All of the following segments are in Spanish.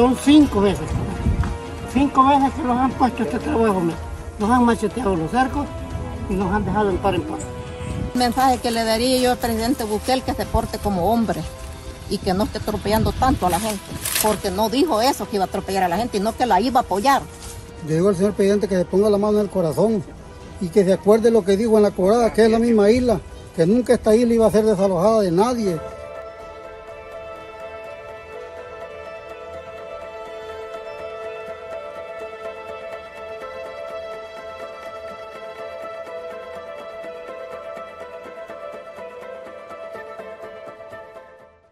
Son cinco veces. Cinco veces que los han puesto este trabajo. Nos han macheteado los cercos y nos han dejado en par en paz. El mensaje que le daría yo al presidente Bukele que se porte como hombre y que no esté atropellando tanto a la gente, porque no dijo eso que iba a atropellar a la gente, sino que la iba a apoyar. Le digo al señor presidente que se ponga la mano en el corazón y que se acuerde lo que dijo en la cobrada, que es la misma isla, que nunca esta isla iba a ser desalojada de nadie.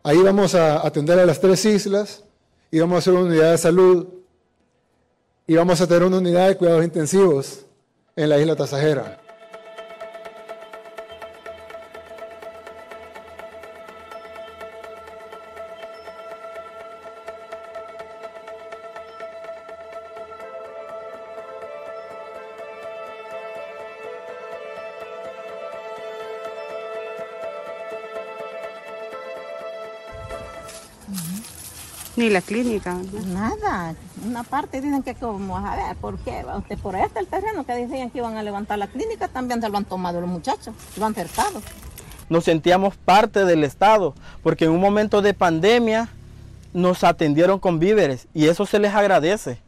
Ahí vamos a atender a las tres islas y vamos a hacer una unidad de salud y vamos a tener una unidad de cuidados intensivos en la isla Tasajera. Ni la clínica. Nada. Una parte dicen que como a ver, ¿por qué? Por este el terreno que decían que iban a levantar la clínica, también se lo han tomado los muchachos, lo han cercado. Nos sentíamos parte del Estado, porque en un momento de pandemia nos atendieron con víveres y eso se les agradece.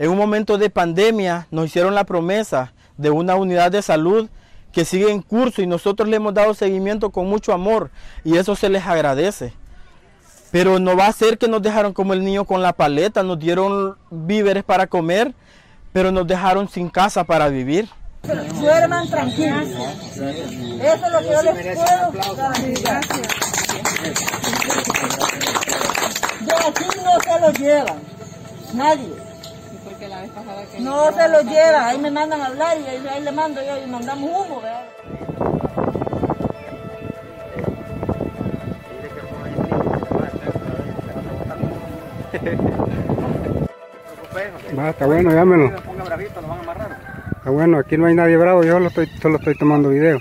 En un momento de pandemia nos hicieron la promesa de una unidad de salud que sigue en curso y nosotros le hemos dado seguimiento con mucho amor y eso se les agradece. Pero no va a ser que nos dejaron como el niño con la paleta, nos dieron víveres para comer, pero nos dejaron sin casa para vivir. Duerman tranquilos. Eso es lo que yo les puedo garantizar. De aquí no se lo llevan, nadie. No se lo llevan, ahí me mandan a hablar y ahí, ahí le mando yo y mandamos humo. ¿verdad? Va, está bueno, llámelo. Está bueno, aquí no hay nadie bravo, yo solo estoy, solo estoy tomando video.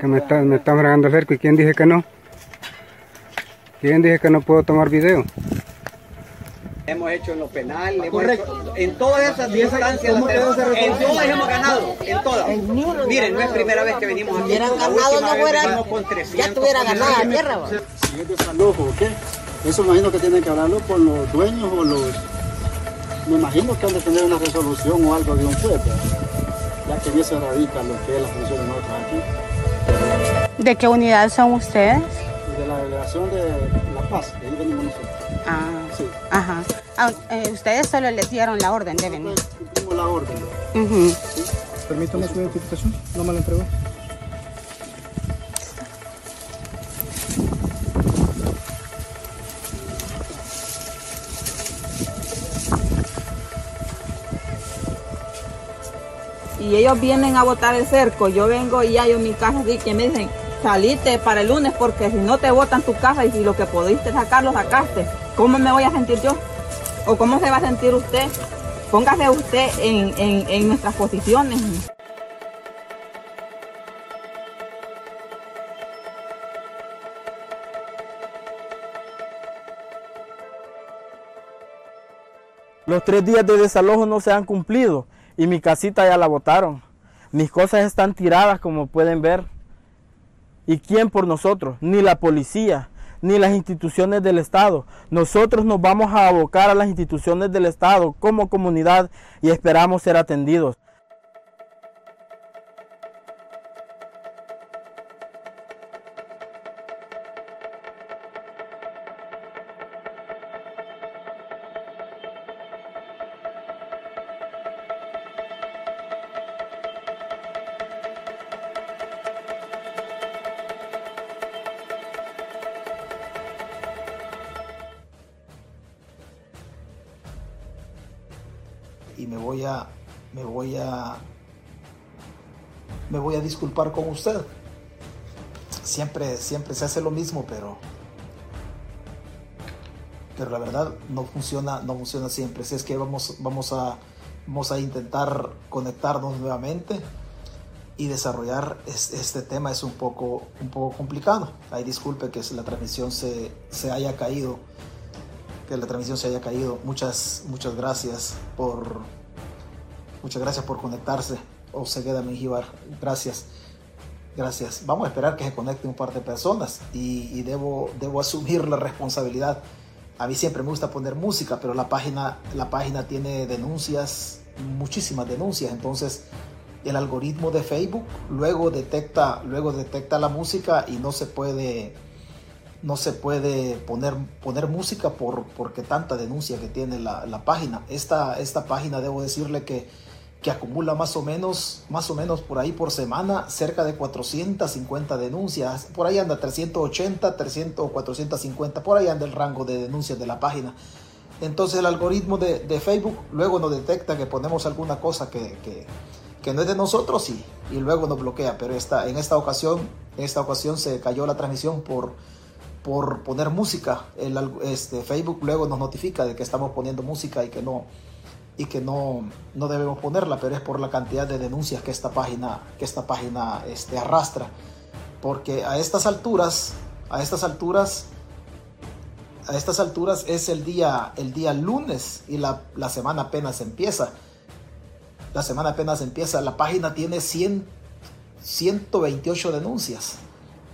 Que me está, me están fregando el cerco. ¿Y quién dije que no? ¿Quién dije que no puedo tomar video? Hemos hecho en lo penal, hemos hecho en todas esas instancias, en todas hemos ganado, en todas. Miren, no es primera vez que venimos aquí. Hubieran ganado, no fuera, ya tuviera ganado la tierra. Si es desalojo, ¿qué? Eso imagino que tienen que hablarlo con los dueños o los... Me imagino que han de tener una resolución o algo de un pueblo, ya que en eso radica lo que es la función de nosotros aquí. ¿De qué unidad son ustedes? De la delegación de La Paz, de ahí venimos nosotros. Ah, Sí, ajá. Ah, eh, ustedes solo les dieron la orden de venir. cumplimos la orden. Permítame su identificación, no me la entregó. Y ellos vienen a botar el cerco, yo vengo y en mi casa así que me dicen, salite para el lunes porque si no te botan tu casa y si lo que pudiste sacar lo sacaste, ¿cómo me voy a sentir yo? ¿O cómo se va a sentir usted? Póngase usted en, en, en nuestras posiciones. Los tres días de desalojo no se han cumplido y mi casita ya la botaron. Mis cosas están tiradas como pueden ver. ¿Y quién por nosotros? Ni la policía, ni las instituciones del Estado. Nosotros nos vamos a abocar a las instituciones del Estado como comunidad y esperamos ser atendidos. Me voy a me voy a me voy a disculpar con usted. Siempre siempre se hace lo mismo, pero pero la verdad no funciona no funciona siempre. Si es que vamos vamos a vamos a intentar conectarnos nuevamente y desarrollar es- este tema es un poco un poco complicado. Ay, disculpe que la transmisión se, se haya caído que la transmisión se haya caído. Muchas, muchas gracias por, muchas gracias por conectarse. Osegueda Menjivar, gracias. Gracias. Vamos a esperar que se conecten un par de personas y, debo, debo asumir la responsabilidad. A mí siempre me gusta poner música, pero la página, la página tiene denuncias, muchísimas denuncias. Entonces, el algoritmo de Facebook luego detecta, luego detecta la música y no se puede, no se puede poner, poner música por, porque tanta denuncia que tiene la, la página. Esta, esta página, debo decirle que que acumula más o menos, más o menos por ahí por semana, cerca de 450 denuncias. Por ahí anda 380, 300 o 450, por ahí anda el rango de denuncias de la página. Entonces el algoritmo de, de Facebook luego nos detecta que ponemos alguna cosa que, que, que no es de nosotros y, y, luego nos bloquea. Pero esta, en esta ocasión, esta ocasión se cayó la transmisión por, por poner música. El, este, Facebook luego nos notifica de que estamos poniendo música y que no, y que no, no, debemos ponerla, pero es por la cantidad de denuncias que esta página, que esta página este, arrastra. Porque a estas alturas, a estas alturas, a estas alturas es el día, el día lunes y la, la semana apenas empieza. La semana apenas empieza. La página tiene 100, 128 denuncias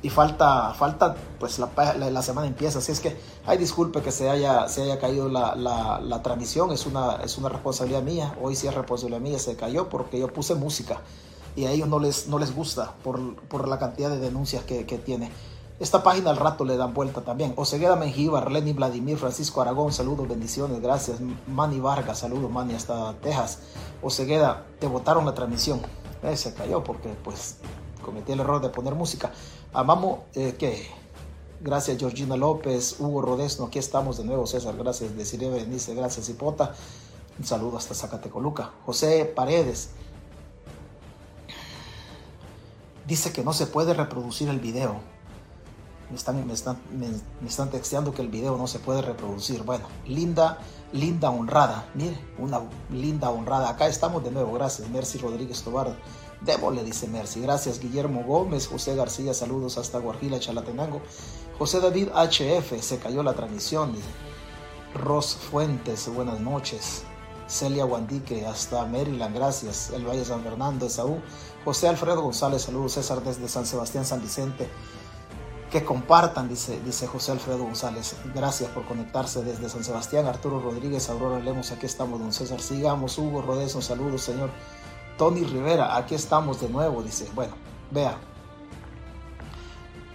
y falta, falta pues la, la, semana empieza, así es que, ay, disculpe que se haya, se haya caído la, la, la, transmisión, es una, es una responsabilidad mía, hoy sí es responsabilidad mía, se cayó porque yo puse música y a ellos no les, no les gusta por, por la cantidad de denuncias que, que, tiene. Esta página al rato le dan vuelta también. Osegueda Mengíbar, Lenny Vladimir, Francisco Aragón, saludos, bendiciones, gracias. Manny Vargas, saludos, Manny, hasta Texas. Osegueda, te votaron la transmisión. Eh, se cayó porque pues cometí el error de poner música. Amamos, eh, ¿qué? Gracias Georgina López, Hugo Rodesno, aquí estamos de nuevo, César, gracias, Desiree Benice, gracias Hipota, un saludo hasta Zacatecoluca. José Paredes dice que no se puede reproducir el video. Me están, me están, me, me están texteando que el video no se puede reproducir. Bueno, linda, linda honrada, mire, una linda honrada. Acá estamos de nuevo, gracias, Mercy Rodríguez Tobar. Démosle, dice Mercy. Gracias, Guillermo Gómez, José García, saludos hasta Guajila, Chalatenango. José David HF, se cayó la transmisión. Ros Fuentes, buenas noches. Celia Guandique, hasta Maryland, gracias. El Valle San Fernando, Esaú. José Alfredo González, saludos. César desde San Sebastián, San Vicente. Que compartan, dice, dice José Alfredo González. Gracias por conectarse desde San Sebastián. Arturo Rodríguez, Aurora Lemos, aquí estamos, don César. Sigamos. Hugo Rodeso, saludos, señor. Tony Rivera, aquí estamos de nuevo, dice. Bueno, vea.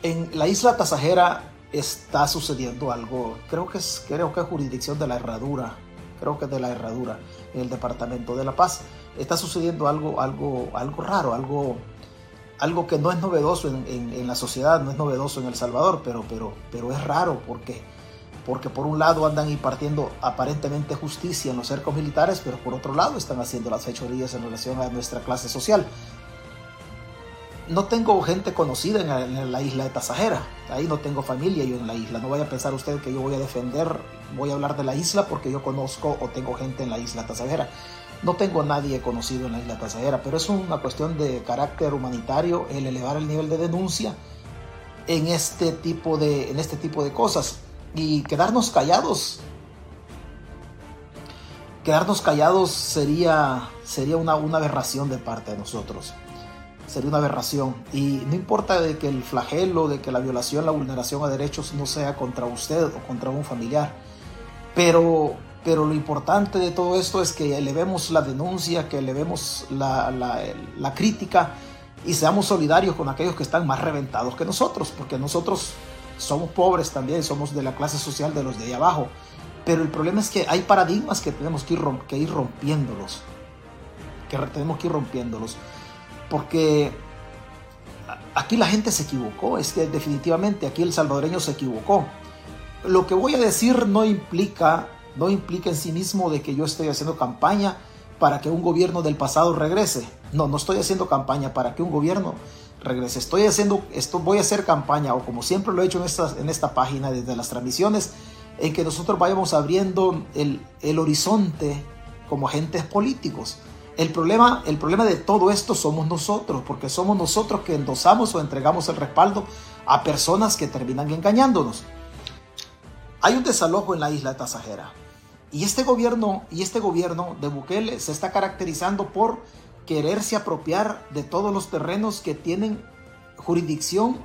En la isla Tasajera está sucediendo algo, creo que es, creo que es jurisdicción de la Herradura, creo que es de la Herradura, en el departamento de La Paz. Está sucediendo algo, algo, algo raro, algo, algo que no es novedoso en, en, la sociedad, no es novedoso en El Salvador, pero, pero, pero es raro porque, porque por un lado andan impartiendo aparentemente justicia en los cercos militares, pero por otro lado están haciendo las fechorías en relación a nuestra clase social. No tengo gente conocida en la, isla de Tasajera, ahí no tengo familia yo en la isla, no vaya a pensar usted que yo voy a defender, voy a hablar de la isla porque yo conozco o tengo gente en la isla Tasajera. No tengo nadie conocido en la isla Tasajera, pero es una cuestión de carácter humanitario el elevar el nivel de denuncia en este tipo de, en este tipo de cosas y quedarnos callados. Quedarnos callados sería, sería una, una aberración de parte de nosotros. Sería una aberración. Y no importa de que el flagelo, de que la violación, la vulneración a derechos no sea contra usted o contra un familiar. Pero, pero lo importante de todo esto es que elevemos la denuncia, que elevemos la, la, la crítica y seamos solidarios con aquellos que están más reventados que nosotros, porque nosotros somos pobres también, somos de la clase social de los de ahí abajo. Pero el problema es que hay paradigmas que tenemos que ir, rompiéndolos. Que tenemos que ir rompiéndolos. Porque aquí la gente se equivocó. Es que definitivamente aquí el salvadoreño se equivocó. Lo que voy a decir no implica, no implica en sí mismo de que yo estoy haciendo campaña para que un gobierno del pasado regrese. No, no estoy haciendo campaña para que un gobierno regrese. Estoy haciendo, esto voy a hacer campaña, o como siempre lo he hecho en esta, en esta página desde las transmisiones, en que nosotros vayamos abriendo el, el horizonte como agentes políticos. El problema, el problema de todo esto somos nosotros, porque somos nosotros que endosamos o entregamos el respaldo a personas que terminan engañándonos. Hay un desalojo en la isla Tasajera. Y este gobierno, y este gobierno de Bukele se está caracterizando por quererse apropiar de todos los terrenos que tienen jurisdicción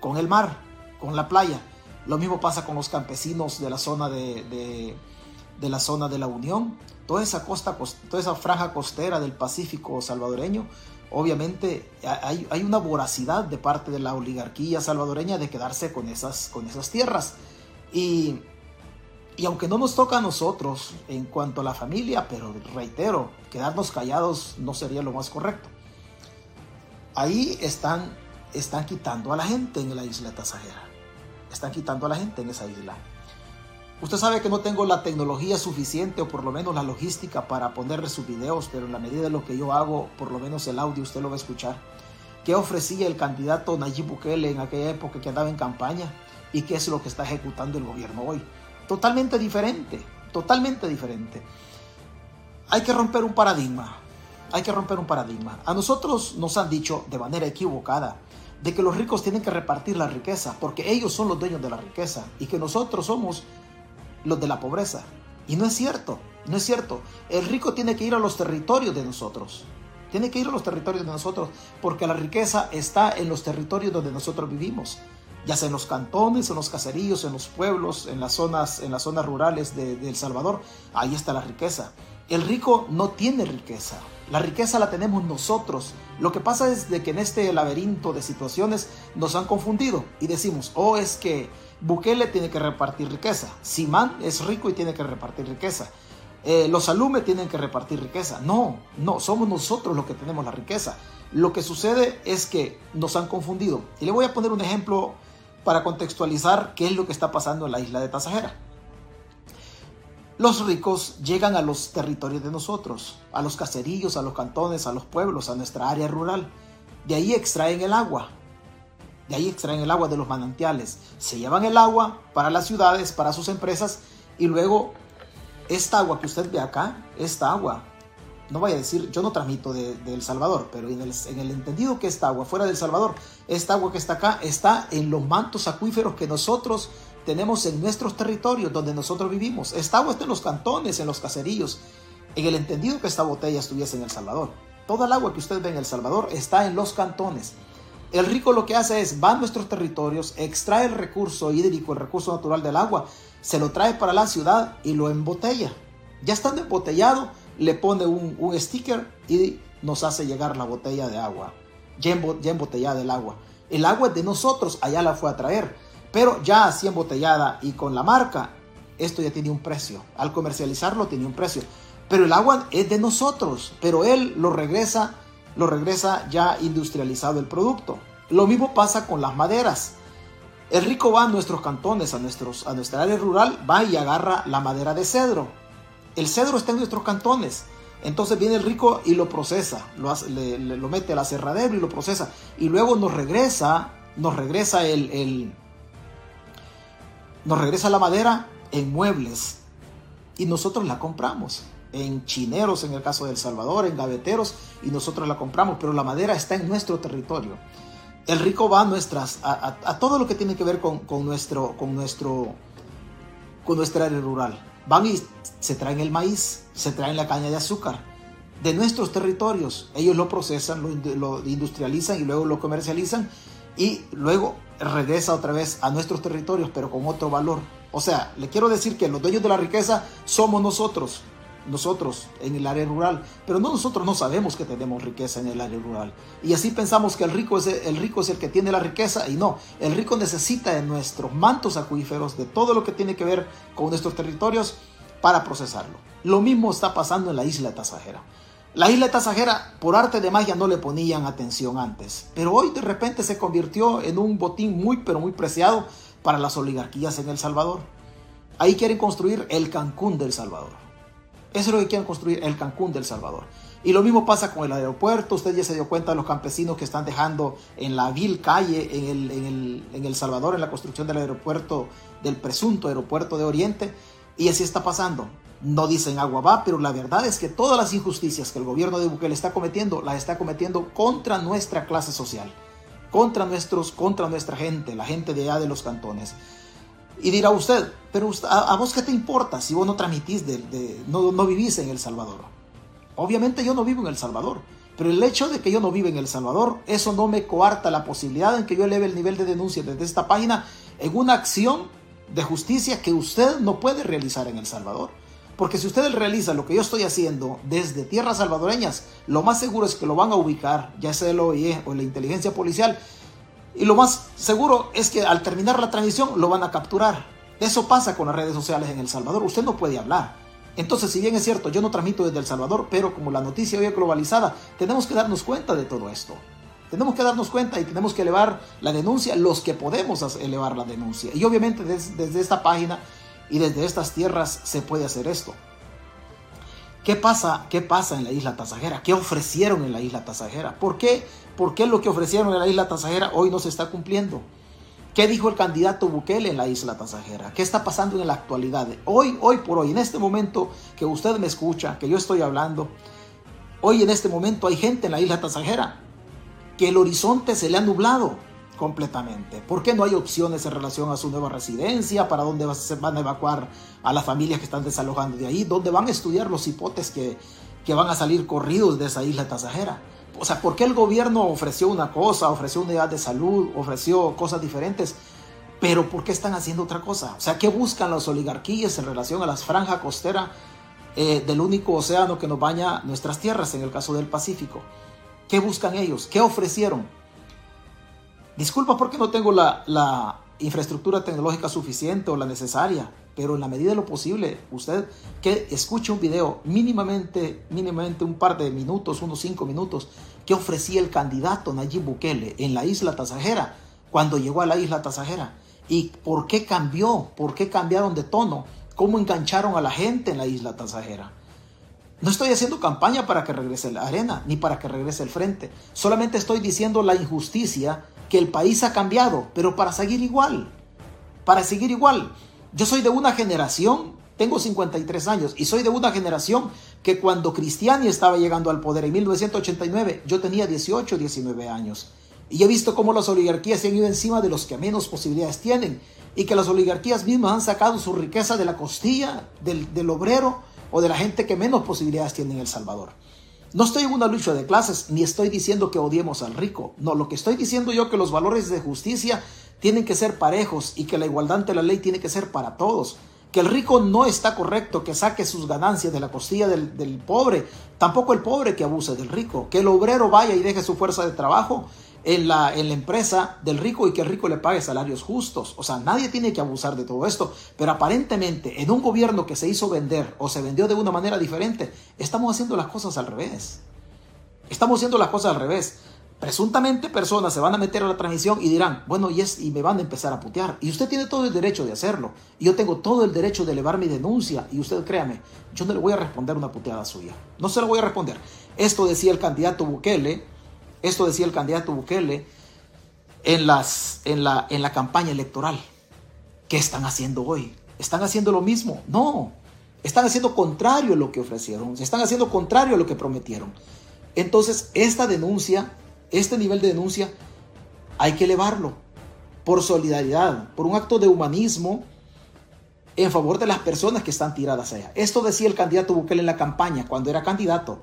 con el mar, con la playa. Lo mismo pasa con los campesinos de la zona de, de, la zona de la Unión. Toda esa costa, toda esa franja costera del Pacífico salvadoreño, obviamente hay, hay, una voracidad de parte de la oligarquía salvadoreña de quedarse con esas, con esas tierras. Y y aunque no nos toca a nosotros en cuanto a la familia, pero reitero, quedarnos callados no sería lo más correcto. Ahí están, están quitando a la gente en la isla Tasajera. Están quitando a la gente en esa isla. Usted sabe que no tengo la tecnología suficiente o por lo menos la logística para ponerle sus videos, pero en la medida de lo que yo hago, por lo menos el audio usted lo va a escuchar. ¿Qué ofrecía el candidato Nayib Bukele en aquella época que andaba en campaña? ¿Y qué es lo que está ejecutando el gobierno hoy? Totalmente diferente, totalmente diferente. Hay que romper un paradigma, hay que romper un paradigma. A nosotros nos han dicho de manera equivocada de que los ricos tienen que repartir la riqueza porque ellos son los dueños de la riqueza y que nosotros somos los de la pobreza. Y no es cierto, no es cierto. El rico tiene que ir a los territorios de nosotros. Tiene que ir a los territorios de nosotros porque la riqueza está en los territorios donde nosotros vivimos ya sea en los cantones, en los caseríos, en los pueblos, en las zonas, en las zonas rurales de, El Salvador, ahí está la riqueza. El rico no tiene riqueza, la riqueza la tenemos nosotros. Lo que pasa es de que en este laberinto de situaciones nos han confundido y decimos, oh, es que Bukele tiene que repartir riqueza, Simán es rico y tiene que repartir riqueza. Eh, los Alume tienen que repartir riqueza. No, no, somos nosotros los que tenemos la riqueza. Lo que sucede es que nos han confundido. Y le voy a poner un ejemplo para contextualizar qué es lo que está pasando en la isla de Tasajera. Los ricos llegan a los territorios de nosotros, a los caserillos, a los cantones, a los pueblos, a nuestra área rural. De ahí extraen el agua. De ahí extraen el agua de los manantiales. Se llevan el agua para las ciudades, para sus empresas y luego esta agua que usted ve acá, esta agua no vaya a decir, yo no transmito de, El Salvador, pero en el, en el, entendido que esta agua fuera del Salvador, esta agua que está acá está en los mantos acuíferos que nosotros tenemos en nuestros territorios donde nosotros vivimos. Esta agua está en los cantones, en los caserillos, en el entendido que esta botella estuviese en El Salvador. Toda el agua que usted ve en El Salvador está en los cantones. El rico lo que hace es va a nuestros territorios, extrae el recurso hídrico, el recurso natural del agua, se lo trae para la ciudad y lo embotella. Ya estando embotellado, le pone un, sticker y nos hace llegar la botella de agua, ya, embotellada el agua. El agua es de nosotros, allá la fue a traer, pero ya así embotellada y con la marca, esto ya tiene un precio. Al comercializarlo tiene un precio. Pero el agua es de nosotros, pero él lo regresa, lo regresa ya industrializado el producto. Lo mismo pasa con las maderas. El rico va a nuestros cantones, a, nuestros, a nuestra área rural, va y agarra la madera de cedro el cedro está en nuestros cantones. Entonces viene el rico y lo procesa, lo, lo mete al aserradero y lo procesa. Y luego nos regresa, nos regresa el, nos regresa la madera en muebles. Y nosotros la compramos. En chineros, en el caso de El Salvador, en gaveteros, y nosotros la compramos. Pero la madera está en nuestro territorio. El rico va a nuestras, a, todo lo que tiene que ver con, con, nuestro, con nuestro, con nuestra área rural van y se traen el maíz, se traen la caña de azúcar de nuestros territorios. Ellos lo procesan, lo, industrializan y luego lo comercializan y luego regresa otra vez a nuestros territorios, pero con otro valor. O sea, le quiero decir que los dueños de la riqueza somos nosotros, nosotros en el área rural, pero no nosotros no sabemos que tenemos riqueza en el área rural. Y así pensamos que el rico es el, rico es el que tiene la riqueza y no, el rico necesita de nuestros mantos acuíferos, de todo lo que tiene que ver con nuestros territorios para procesarlo. Lo mismo está pasando en la isla Tasajera. La isla Tasajera, por arte de magia, no le ponían atención antes, pero hoy de repente se convirtió en un botín muy, pero muy preciado para las oligarquías en El Salvador. Ahí quieren construir el Cancún del Salvador. Eso es lo que quieren construir el Cancún del Salvador. Y lo mismo pasa con el aeropuerto. Usted ya se dio cuenta de los campesinos que están dejando en la vil calle en el, en, el, en el, Salvador en la construcción del aeropuerto, del presunto aeropuerto de Oriente. Y así está pasando. No dicen agua va, pero la verdad es que todas las injusticias que el gobierno de Bukele está cometiendo, las está cometiendo contra nuestra clase social, contra, nuestros, contra nuestra gente, la gente de allá de los cantones. Y dirá usted, pero a, vos qué te importa si vos no transmitís, de, no, no vivís en El Salvador. Obviamente yo no vivo en El Salvador, pero el hecho de que yo no vivo en El Salvador, eso no me coarta la posibilidad en que yo eleve el nivel de denuncia desde esta página en una acción de justicia que usted no puede realizar en El Salvador. Porque si usted realiza lo que yo estoy haciendo desde tierras salvadoreñas, lo más seguro es que lo van a ubicar, ya sea el OIE o la inteligencia policial, y lo más seguro es que al terminar la transmisión lo van a capturar. Eso pasa con las redes sociales en El Salvador. Usted no puede hablar. Entonces, si bien es cierto, yo no transmito desde El Salvador, pero como la noticia hoy es globalizada, tenemos que darnos cuenta de todo esto. Tenemos que darnos cuenta y tenemos que elevar la denuncia, los que podemos elevar la denuncia. Y obviamente desde, esta página y desde estas tierras se puede hacer esto. ¿Qué pasa, ¿Qué pasa en la isla Tasajera? ¿Qué ofrecieron en la isla Tasajera? ¿Por qué, ¿Por qué lo que ofrecieron en la isla Tasajera hoy no se está cumpliendo? ¿Qué dijo el candidato Bukele en la isla pasajera? ¿Qué está pasando en la actualidad? Hoy, hoy por hoy, en este momento que usted me escucha, que yo estoy hablando, hoy en este momento hay gente en la isla pasajera que el horizonte se le ha nublado completamente. ¿Por qué no hay opciones en relación a su nueva residencia? ¿Para dónde van a evacuar a las familias que están desalojando de ahí? ¿Dónde van a estudiar los hipotes que, que van a salir corridos de esa isla pasajera? O sea, ¿por qué el gobierno ofreció una cosa, ofreció unidad de salud, ofreció cosas diferentes? Pero ¿por qué están haciendo otra cosa? O sea, ¿qué buscan las oligarquías en relación a las franjas costeras eh, del único océano que nos baña nuestras tierras, en el caso del Pacífico? ¿Qué buscan ellos? ¿Qué ofrecieron? Disculpa porque no tengo la, la infraestructura tecnológica suficiente o la necesaria, pero en la medida de lo posible, usted que escuche un video mínimamente, mínimamente un par de minutos, unos cinco minutos, que ofrecía el candidato Nayib Bukele en la isla Tasajera, cuando llegó a la isla Tasajera, y por qué cambió, por qué cambiaron de tono, cómo engancharon a la gente en la isla Tasajera. No estoy haciendo campaña para que regrese la arena, ni para que regrese el frente. Solamente estoy diciendo la injusticia que el país ha cambiado, pero para seguir igual. Para seguir igual. Yo soy de una generación, tengo 53 años, y soy de una generación que cuando Cristiani estaba llegando al poder en 1989, yo tenía 18, 19 años. Y he visto cómo las oligarquías se han ido encima de los que menos posibilidades tienen. Y que las oligarquías mismas han sacado su riqueza de la costilla, del, obrero o de la gente que menos posibilidades tiene en El Salvador. No estoy en una lucha de clases, ni estoy diciendo que odiemos al rico. No, lo que estoy diciendo yo que los valores de justicia tienen que ser parejos y que la igualdad ante la ley tiene que ser para todos. Que el rico no está correcto que saque sus ganancias de la costilla del, pobre, tampoco el pobre que abuse del rico. Que el obrero vaya y deje su fuerza de trabajo en la, en la empresa del rico y que el rico le pague salarios justos. O sea, nadie tiene que abusar de todo esto. Pero aparentemente en un gobierno que se hizo vender o se vendió de una manera diferente, estamos haciendo las cosas al revés. Estamos haciendo las cosas al revés presuntamente personas se van a meter a la transmisión y dirán, bueno, y, es, y me van a empezar a putear. Y usted tiene todo el derecho de hacerlo. Y yo tengo todo el derecho de elevar mi denuncia. Y usted créame, yo no le voy a responder una puteada suya. No se lo voy a responder. Esto decía el candidato Bukele, esto decía el candidato Bukele en, las, en, la, en la campaña electoral. ¿Qué están haciendo hoy? ¿Están haciendo lo mismo? No. Están haciendo contrario a lo que ofrecieron. Están haciendo contrario a lo que prometieron. Entonces, esta denuncia este nivel de denuncia hay que elevarlo por solidaridad, por un acto de humanismo en favor de las personas que están tiradas allá. Esto decía el candidato Bukele en la campaña cuando era candidato.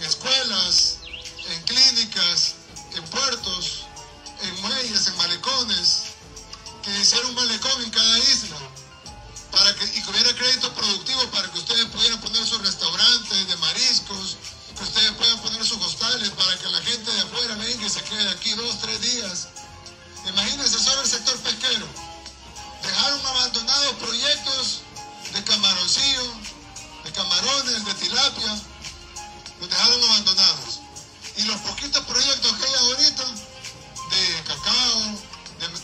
en escuelas, en clínicas, en puertos, en muelles, en malecones, que hiciera un malecón en cada isla para que, y que hubiera crédito productivo para que ustedes pudieran poner sus restaurantes de mariscos, que ustedes puedan poner sus hostales para que la gente de afuera venga y se quede aquí dos, tres días. Imagínense solo el sector pesquero. Dejaron abandonados proyectos de camaroncillo, de camarones, de tilapia, los dejaron abandonados. Y los poquitos proyectos que hay ahorita, de cacao,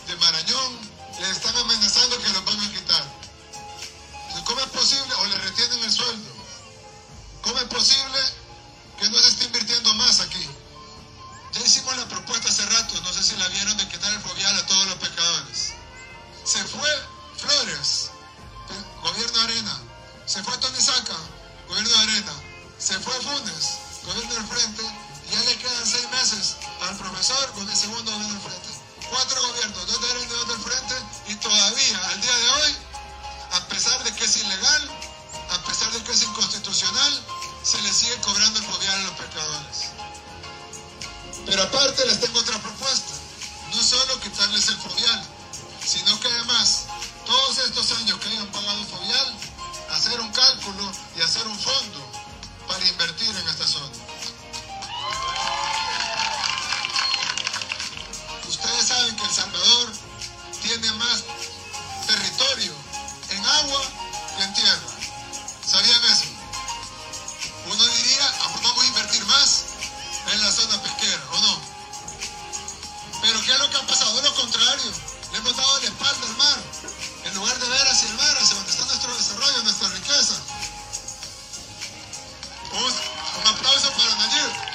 de, marañón, les están amenazando que los van a quitar. ¿Cómo es posible? O le retienen el sueldo. ¿Cómo es posible que no se esté invirtiendo más aquí? Ya hicimos la propuesta hace rato, no sé si la vieron, de quitar el fobial a todos los pescadores. Se fue Flores, gobierno de Arena. Se fue Tony Saca, gobierno de Arena. Se fue Funes, gobierno del Frente. Y ya le quedan seis meses al profesor con el segundo gobierno del Frente. Cuatro gobiernos, dos de Arena y dos del Frente. Y todavía, al día de hoy, a pesar de que es ilegal, a pesar de que es inconstitucional, se le sigue cobrando el fobial a los pescadores. Pero aparte les tengo otra propuesta. No solo quitarles el fobial, sino que además, todos estos años que hayan pagado fobial, hacer un cálculo y hacer un fondo para invertir en esta zona. Ustedes saben que El Salvador tiene más territorio en agua que en tierra. ¿Sabían eso? Uno diría, ah, vamos a invertir más en la zona pesquera, ¿o no? Pero ¿qué es lo que ha pasado? Lo contrario, le hemos dado la espalda al mar, en lugar de ver hacia el mar, hacia donde está nuestro desarrollo, nuestra riqueza. Un, un aplauso para Nayib. No,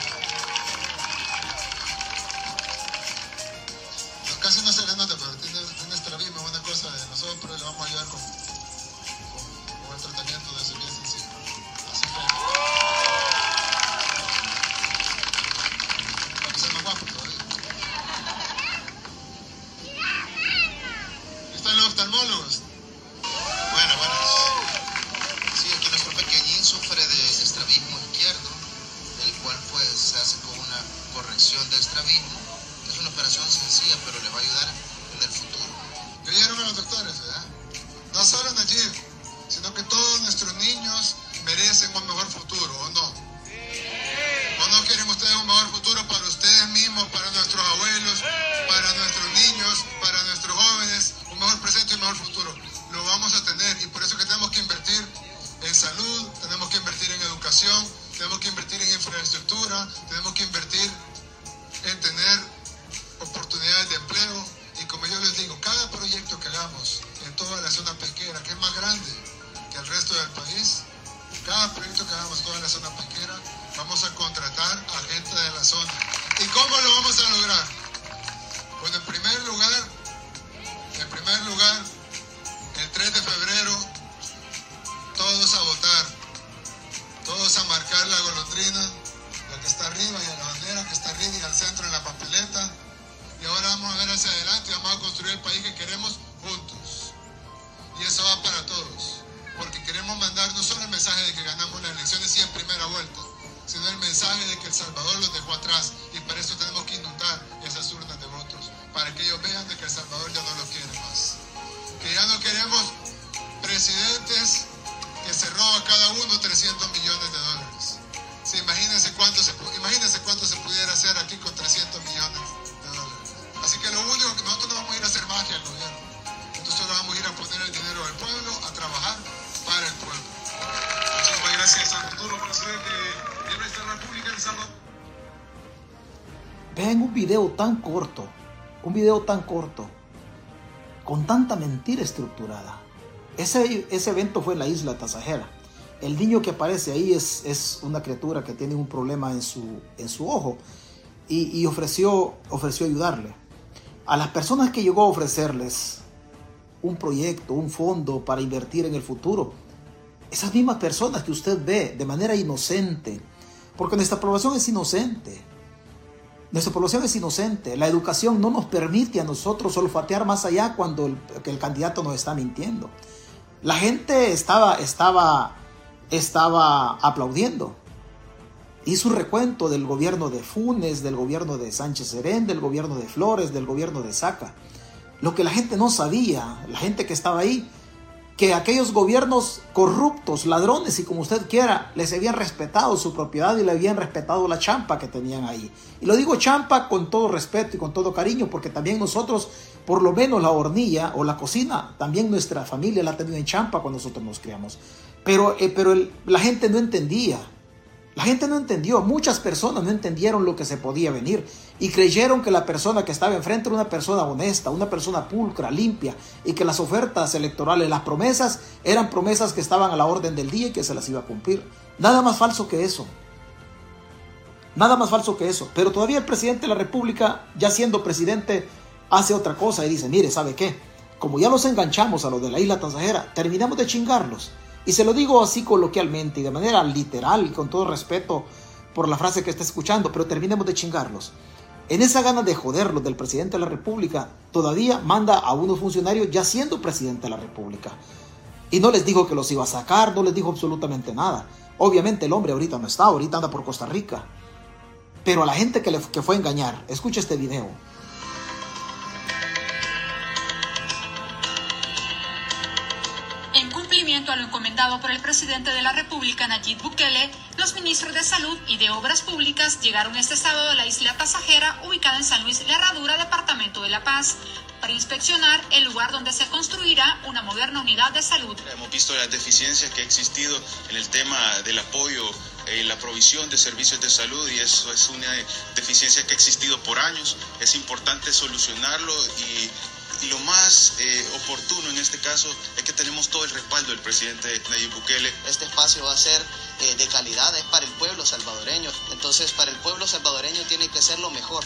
tan corto, un video tan corto, con tanta mentira estructurada. Ese, ese evento fue en la isla Tasajera. El niño que aparece ahí es, es una criatura que tiene un problema en su, en su ojo y, y ofreció, ofreció ayudarle. A las personas que llegó a ofrecerles un proyecto, un fondo para invertir en el futuro, esas mismas personas que usted ve de manera inocente, porque nuestra población es inocente, nuestra población es inocente. La educación no nos permite a nosotros olfatear más allá cuando el, candidato nos está mintiendo. La gente estaba, estaba, estaba aplaudiendo. Hizo un recuento del gobierno de Funes, del gobierno de Sánchez Serén, del gobierno de Flores, del gobierno de Saca. Lo que la gente no sabía, la gente que estaba ahí, que aquellos gobiernos corruptos, ladrones y como usted quiera, les habían respetado su propiedad y le habían respetado la champa que tenían ahí. Y lo digo champa con todo respeto y con todo cariño, porque también nosotros, por lo menos la hornilla o la cocina, también nuestra familia la ha tenido en champa cuando nosotros nos criamos. Pero, eh, pero la gente no entendía. La gente no entendió, muchas personas no entendieron lo que se podía venir y creyeron que la persona que estaba enfrente era una persona honesta, una persona pulcra, limpia y que las ofertas electorales, las promesas eran promesas que estaban a la orden del día y que se las iba a cumplir. Nada más falso que eso. Nada más falso que eso. Pero todavía el presidente de la República, ya siendo presidente, hace otra cosa y dice, mire, ¿sabe qué? Como ya los enganchamos a los de la isla Tasajera, terminamos de chingarlos y se lo digo así coloquialmente y de manera literal y con todo respeto por la frase que está escuchando, pero terminemos de chingarlos. En esa gana de joderlos del presidente de la República, todavía manda a unos funcionarios ya siendo presidente de la República. Y no les dijo que los iba a sacar, no les dijo absolutamente nada. Obviamente el hombre ahorita no está, ahorita anda por Costa Rica. Pero a la gente que, le, fue a engañar, escucha este video. A lo encomendado por el presidente de la República, Nayib Bukele, los ministros de Salud y de Obras Públicas llegaron a este estado de la isla pasajera, ubicada en San Luis La Herradura, departamento de La Paz, para inspeccionar el lugar donde se construirá una moderna unidad de salud. Hemos visto las deficiencias que ha existido en el tema del apoyo y la provisión de servicios de salud y eso es una deficiencia que ha existido por años. Es importante solucionarlo y y lo más eh, oportuno en este caso es que tenemos todo el respaldo del presidente Nayib Bukele. Este espacio va a ser eh, de calidad, es para el pueblo salvadoreño. Entonces, para el pueblo salvadoreño tiene que ser lo mejor.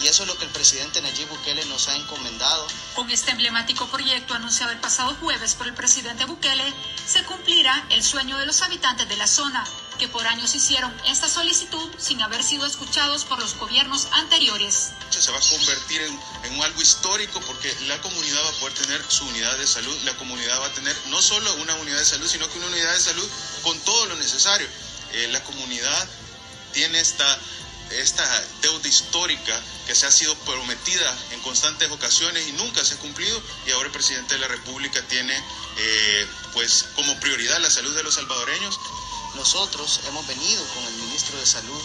Y eso es lo que el presidente Nayib Bukele nos ha encomendado. Con este emblemático proyecto anunciado el pasado jueves por el presidente Bukele, se cumplirá el sueño de los habitantes de la zona, que por años hicieron esta solicitud sin haber sido escuchados por los gobiernos anteriores. Se va a convertir en, algo histórico porque la comunidad va a poder tener su unidad de salud, la comunidad va a tener no solo una unidad de salud, sino que una unidad de salud con todo lo necesario. Eh, la comunidad tiene esta esta deuda histórica que se ha sido prometida en constantes ocasiones y nunca se ha cumplido y ahora el presidente de la República tiene eh, pues como prioridad la salud de los salvadoreños. Nosotros hemos venido con el ministro de Salud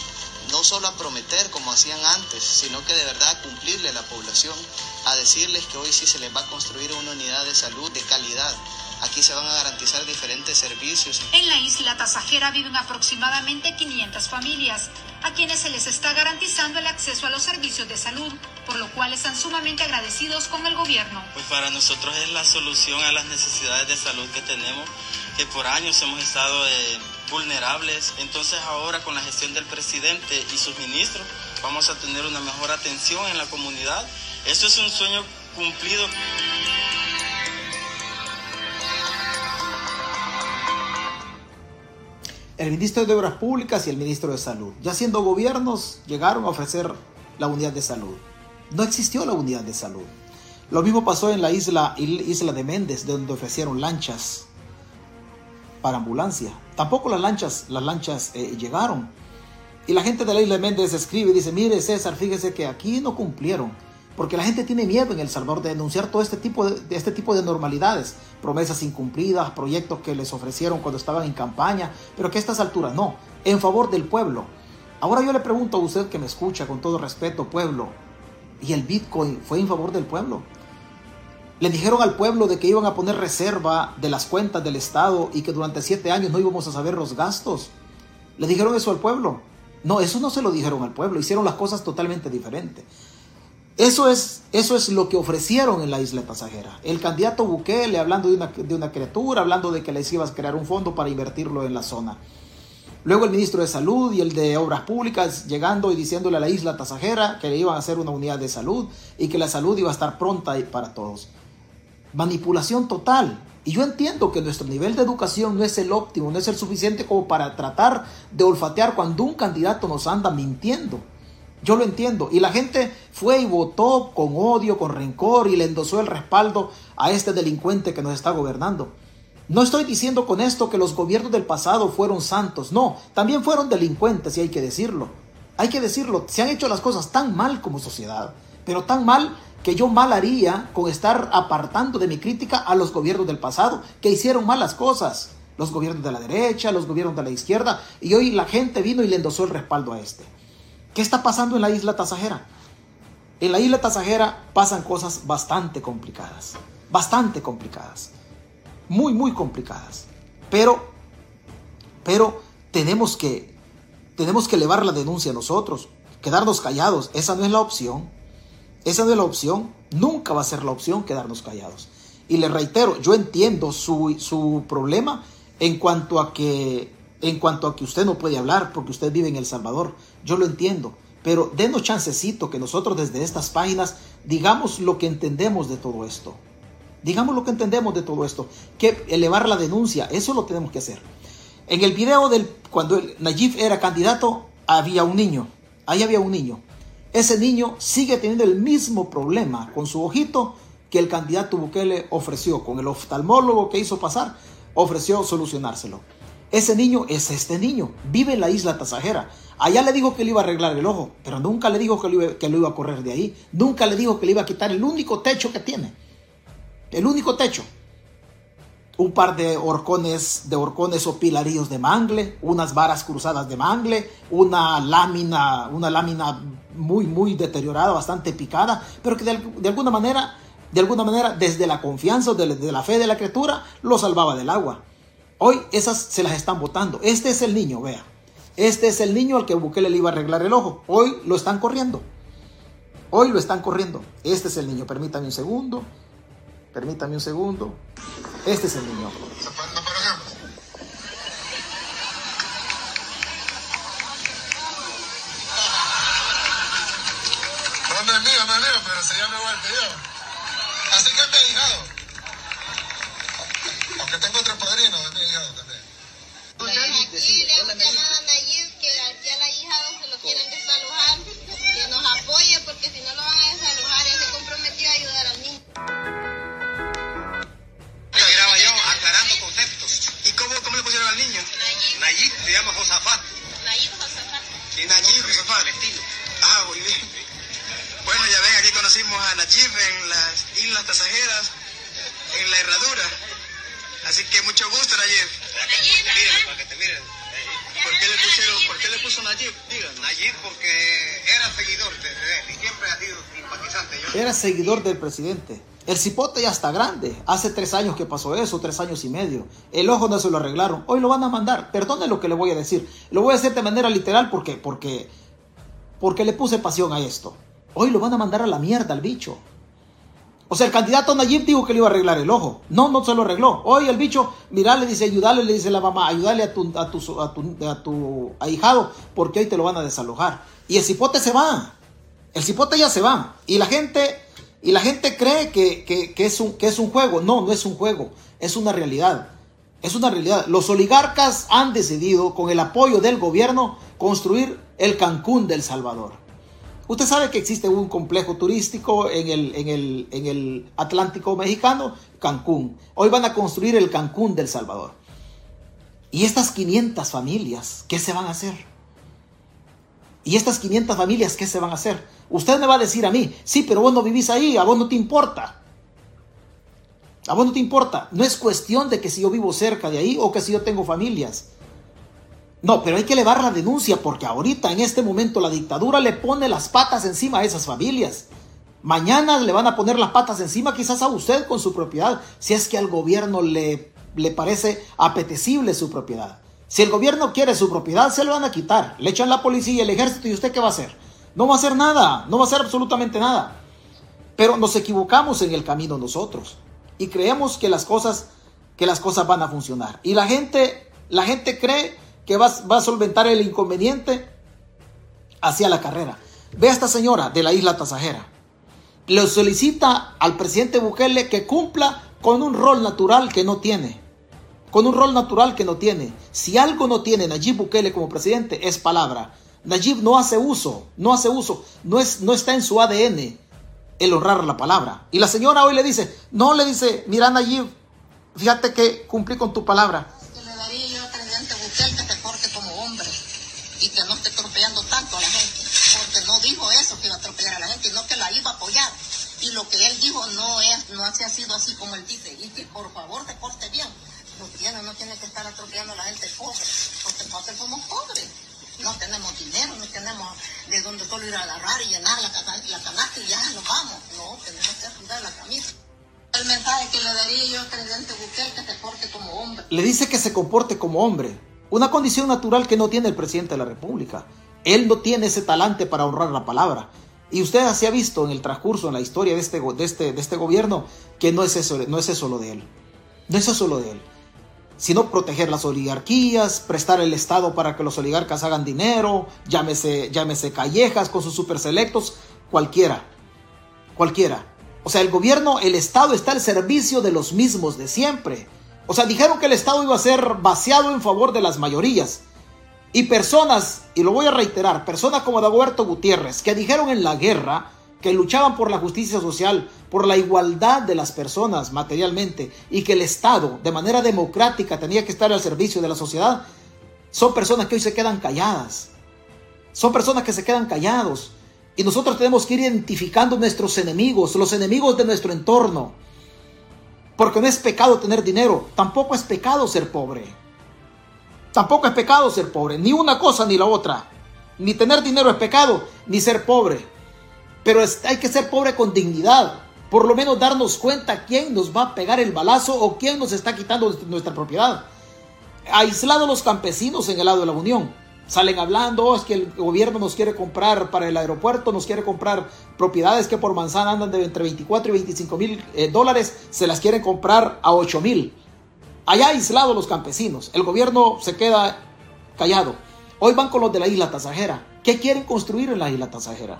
no solo a prometer como hacían antes, sino que de verdad cumplirle a la población, a decirles que hoy sí se les va a construir una unidad de salud de calidad, Aquí se van a garantizar diferentes servicios. En la isla Tasajera viven aproximadamente 500 familias, a quienes se les está garantizando el acceso a los servicios de salud, por lo cual están sumamente agradecidos con el gobierno. Pues para nosotros es la solución a las necesidades de salud que tenemos, que por años hemos estado eh, vulnerables. Entonces ahora con la gestión del presidente y sus ministros vamos a tener una mejor atención en la comunidad. Eso es un sueño cumplido. el ministro de Obras Públicas y el ministro de Salud. Ya siendo gobiernos, llegaron a ofrecer la unidad de salud. No existió la unidad de salud. Lo mismo pasó en la isla, isla de Méndez, donde ofrecieron lanchas para ambulancia. Tampoco las lanchas, las lanchas eh, llegaron. Y la gente de la isla de Méndez escribe y dice, mire César, fíjese que aquí no cumplieron. Porque la gente tiene miedo en El Salvador de denunciar todo este tipo de, este tipo de normalidades, promesas incumplidas, proyectos que les ofrecieron cuando estaban en campaña, pero que a estas alturas no, en favor del pueblo. Ahora yo le pregunto a usted que me escucha con todo respeto, pueblo, ¿y el Bitcoin fue en favor del pueblo? Le dijeron al pueblo de que iban a poner reserva de las cuentas del Estado y que durante siete años no íbamos a saber los gastos. ¿Le dijeron eso al pueblo? No, eso no se lo dijeron al pueblo, hicieron las cosas totalmente diferentes. Eso es, eso es lo que ofrecieron en la isla pasajera. El candidato Bukele hablando de una, de una criatura, hablando de que les iba a crear un fondo para invertirlo en la zona. Luego el ministro de Salud y el de Obras Públicas llegando y diciéndole a la isla pasajera que le iban a hacer una unidad de salud y que la salud iba a estar pronta para todos. Manipulación total. Y yo entiendo que nuestro nivel de educación no es el óptimo, no es el suficiente como para tratar de olfatear cuando un candidato nos anda mintiendo. Yo lo entiendo. Y la gente fue y votó con odio, con rencor y le endosó el respaldo a este delincuente que nos está gobernando. No estoy diciendo con esto que los gobiernos del pasado fueron santos, no, también fueron delincuentes y hay que decirlo. Hay que decirlo, se han hecho las cosas tan mal como sociedad, pero tan mal que yo mal haría con estar apartando de mi crítica a los gobiernos del pasado, que hicieron malas cosas, los gobiernos de la derecha, los gobiernos de la izquierda, y hoy la gente vino y le endosó el respaldo a este. ¿Qué está pasando en la isla Tasajera? En la isla Tasajera pasan cosas bastante complicadas, bastante complicadas, muy, muy complicadas. Pero, pero tenemos que, tenemos que elevar la denuncia nosotros, quedarnos callados. Esa no es la opción. Esa es la opción. Nunca va a ser la opción quedarnos callados. Y le reitero, yo entiendo su, su problema en cuanto a que en cuanto a que usted no puede hablar porque usted vive en El Salvador. Yo lo entiendo. Pero denos chancecito que nosotros desde estas páginas digamos lo que entendemos de todo esto. Digamos lo que entendemos de todo esto. Que elevar la denuncia, eso lo tenemos que hacer. En el video del cuando Nayib era candidato, había un niño. Ahí había un niño. Ese niño sigue teniendo el mismo problema con su ojito que el candidato Bukele ofreció, con el oftalmólogo que hizo pasar, ofreció solucionárselo. Ese niño es este niño, vive en la isla Tasajera. Allá le dijo que le iba a arreglar el ojo, pero nunca le dijo que lo, iba, a correr de ahí. Nunca le dijo que le iba a quitar el único techo que tiene. El único techo. Un par de horcones, de horcones o pilarillos de mangle, unas varas cruzadas de mangle, una lámina, una lámina muy, muy deteriorada, bastante picada, pero que de, alguna manera, de alguna manera, desde la confianza, de, de la fe de la criatura, lo salvaba del agua. Hoy esas se las están botando. Este es el niño, vea. Este es el niño al que Bukele le iba a arreglar el ojo. Hoy lo están corriendo. Hoy lo están corriendo. Este es el niño. Permítame un segundo. Permítame un segundo. Este es el niño. No es mío, pero se llama igual que yo. Así que es mi ahijado. Aunque tengo otro padrino, es mi ahijado también. Aquí le hemos llamado a Nayib que aquí al ahijado se lo quieren desalojar, Era seguidor del presidente. El cipote ya está grande. Hace tres años que pasó eso, tres años y medio. El ojo no se lo arreglaron. Hoy lo van a mandar. Perdone lo que le voy a decir. Lo voy a decir de manera literal porque, porque, porque le puse pasión a esto. Hoy lo van a mandar a la mierda al bicho. O sea, el candidato Nayib dijo que le iba a arreglar el ojo. No, no se lo arregló. Hoy el bicho, mira, le dice, ayúdale, le dice la mamá, ayúdale a tu, a tu, a tu, a tu ahijado, porque hoy te lo van a desalojar. Y el cipote se va. El cipote ya se va. Y la gente, y la gente cree que, que, es un, que es un juego. No, no es un juego. Es una realidad. Es una realidad. Los oligarcas han decidido, con el apoyo del gobierno, construir el Cancún del Salvador. Usted sabe que existe un complejo turístico en el, en, el, en el Atlántico mexicano, Cancún. Hoy van a construir el Cancún del Salvador. Y estas 500 familias, ¿qué se van a hacer? ¿Y estas 500 familias qué se van a hacer? Usted me va a decir a mí, sí, pero vos no vivís ahí, a vos no te importa. A vos no te importa. No es cuestión de que si yo vivo cerca de ahí o que si yo tengo familias. No, pero hay que elevar la denuncia porque ahorita, en este momento, la dictadura le pone las patas encima a esas familias. Mañana le van a poner las patas encima quizás a usted con su propiedad, si es que al gobierno le, le parece apetecible su propiedad. Si el gobierno quiere su propiedad, se lo van a quitar. Le echan la policía y el ejército y usted qué va a hacer? No va a hacer nada, no va a hacer absolutamente nada. Pero nos equivocamos en el camino nosotros y creemos que las cosas, que las cosas van a funcionar. Y la gente, la gente cree que va, va, a solventar el inconveniente hacia la carrera. Ve a esta señora de la isla Tasajera. Le solicita al presidente Bukele que cumpla con un rol natural que no tiene. Con un rol natural que no tiene. Si algo no tiene Nayib Bukele como presidente, es palabra. Nayib no hace uso, no hace uso, no, es, no está en su ADN el honrar la palabra. Y la señora hoy le dice, no le dice, mira Nayib, fíjate que cumplí con tu palabra. Que le daría yo al presidente Bukele que se porte como hombre y que no esté atropellando tanto a la gente. Porque no dijo eso que iba a atropellar a la gente, sino que la iba a apoyar. Y lo que él dijo no es, no ha sido así como él dice. Y que por favor se porte bien. Lo tiene, no tiene que estar atropellando a la gente pobre. Porque nosotros somos pobres. No tenemos dinero, no tenemos de donde solo ir a agarrar y llenar la, la canasta y ya nos vamos. No, tenemos que sudar la camisa. El mensaje que le daría yo al presidente Bukele que se porte como hombre. Le dice que se comporte como hombre. Una condición natural que no tiene el presidente de la República. Él no tiene ese talante para honrar la palabra. Y usted se ha visto en el transcurso, en la historia de este, de este, de este gobierno, que no es, eso, no es eso lo de él. No es eso lo de él. Sino proteger las oligarquías, prestar el Estado para que los oligarcas hagan dinero, llámese, llámese Callejas con sus super selectos, cualquiera. Cualquiera. O sea, el gobierno, el Estado está al servicio de los mismos de siempre. O sea, dijeron que el Estado iba a ser vaciado en favor de las mayorías. Y personas, y lo voy a reiterar, personas como Dagoberto Gutiérrez, que dijeron en la guerra que luchaban por la justicia social, por la igualdad de las personas materialmente, y que el Estado, de manera democrática, tenía que estar al servicio de la sociedad, son personas que hoy se quedan calladas. Son personas que se quedan callados. Y nosotros tenemos que ir identificando nuestros enemigos, los enemigos de nuestro entorno. Porque no es pecado tener dinero, tampoco es pecado ser pobre. Tampoco es pecado ser pobre, ni una cosa ni la otra. Ni tener dinero es pecado, ni ser pobre. Pero hay que ser pobre con dignidad. Por lo menos darnos cuenta quién nos va a pegar el balazo o quién nos está quitando nuestra propiedad. Aislados los campesinos en el lado de la Unión. Salen hablando, "Oh, es que el gobierno nos quiere comprar para el aeropuerto, nos quiere comprar propiedades que por manzana andan de entre 24 y 25 mil eh, dólares, se las quieren comprar a 8 mil. Allá aislados los campesinos, el gobierno se queda callado. Hoy van con los de la isla tasajera. ¿Qué quieren construir en la isla tasajera?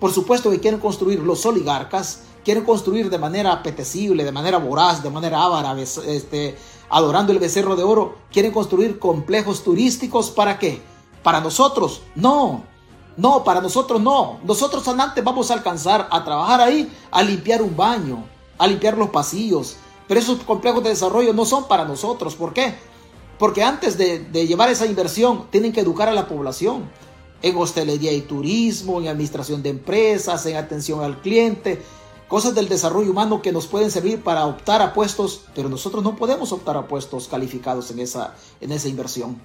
Por supuesto que quieren construir los oligarcas, quieren construir de manera apetecible, de manera voraz, de manera avara, este, adorando el becerro de oro. Quieren construir complejos turísticos para qué? Para nosotros, no. No, para nosotros no. Nosotros antes vamos a alcanzar a trabajar ahí, a limpiar un baño, a limpiar los pasillos. Pero esos complejos de desarrollo no son para nosotros. ¿Por qué? Porque antes de llevar esa inversión, tienen que educar a la población en hostelería y turismo, en administración de empresas, en atención al cliente, cosas del desarrollo humano que nos pueden servir para optar a puestos, pero nosotros no podemos optar a puestos calificados en esa, en esa inversión.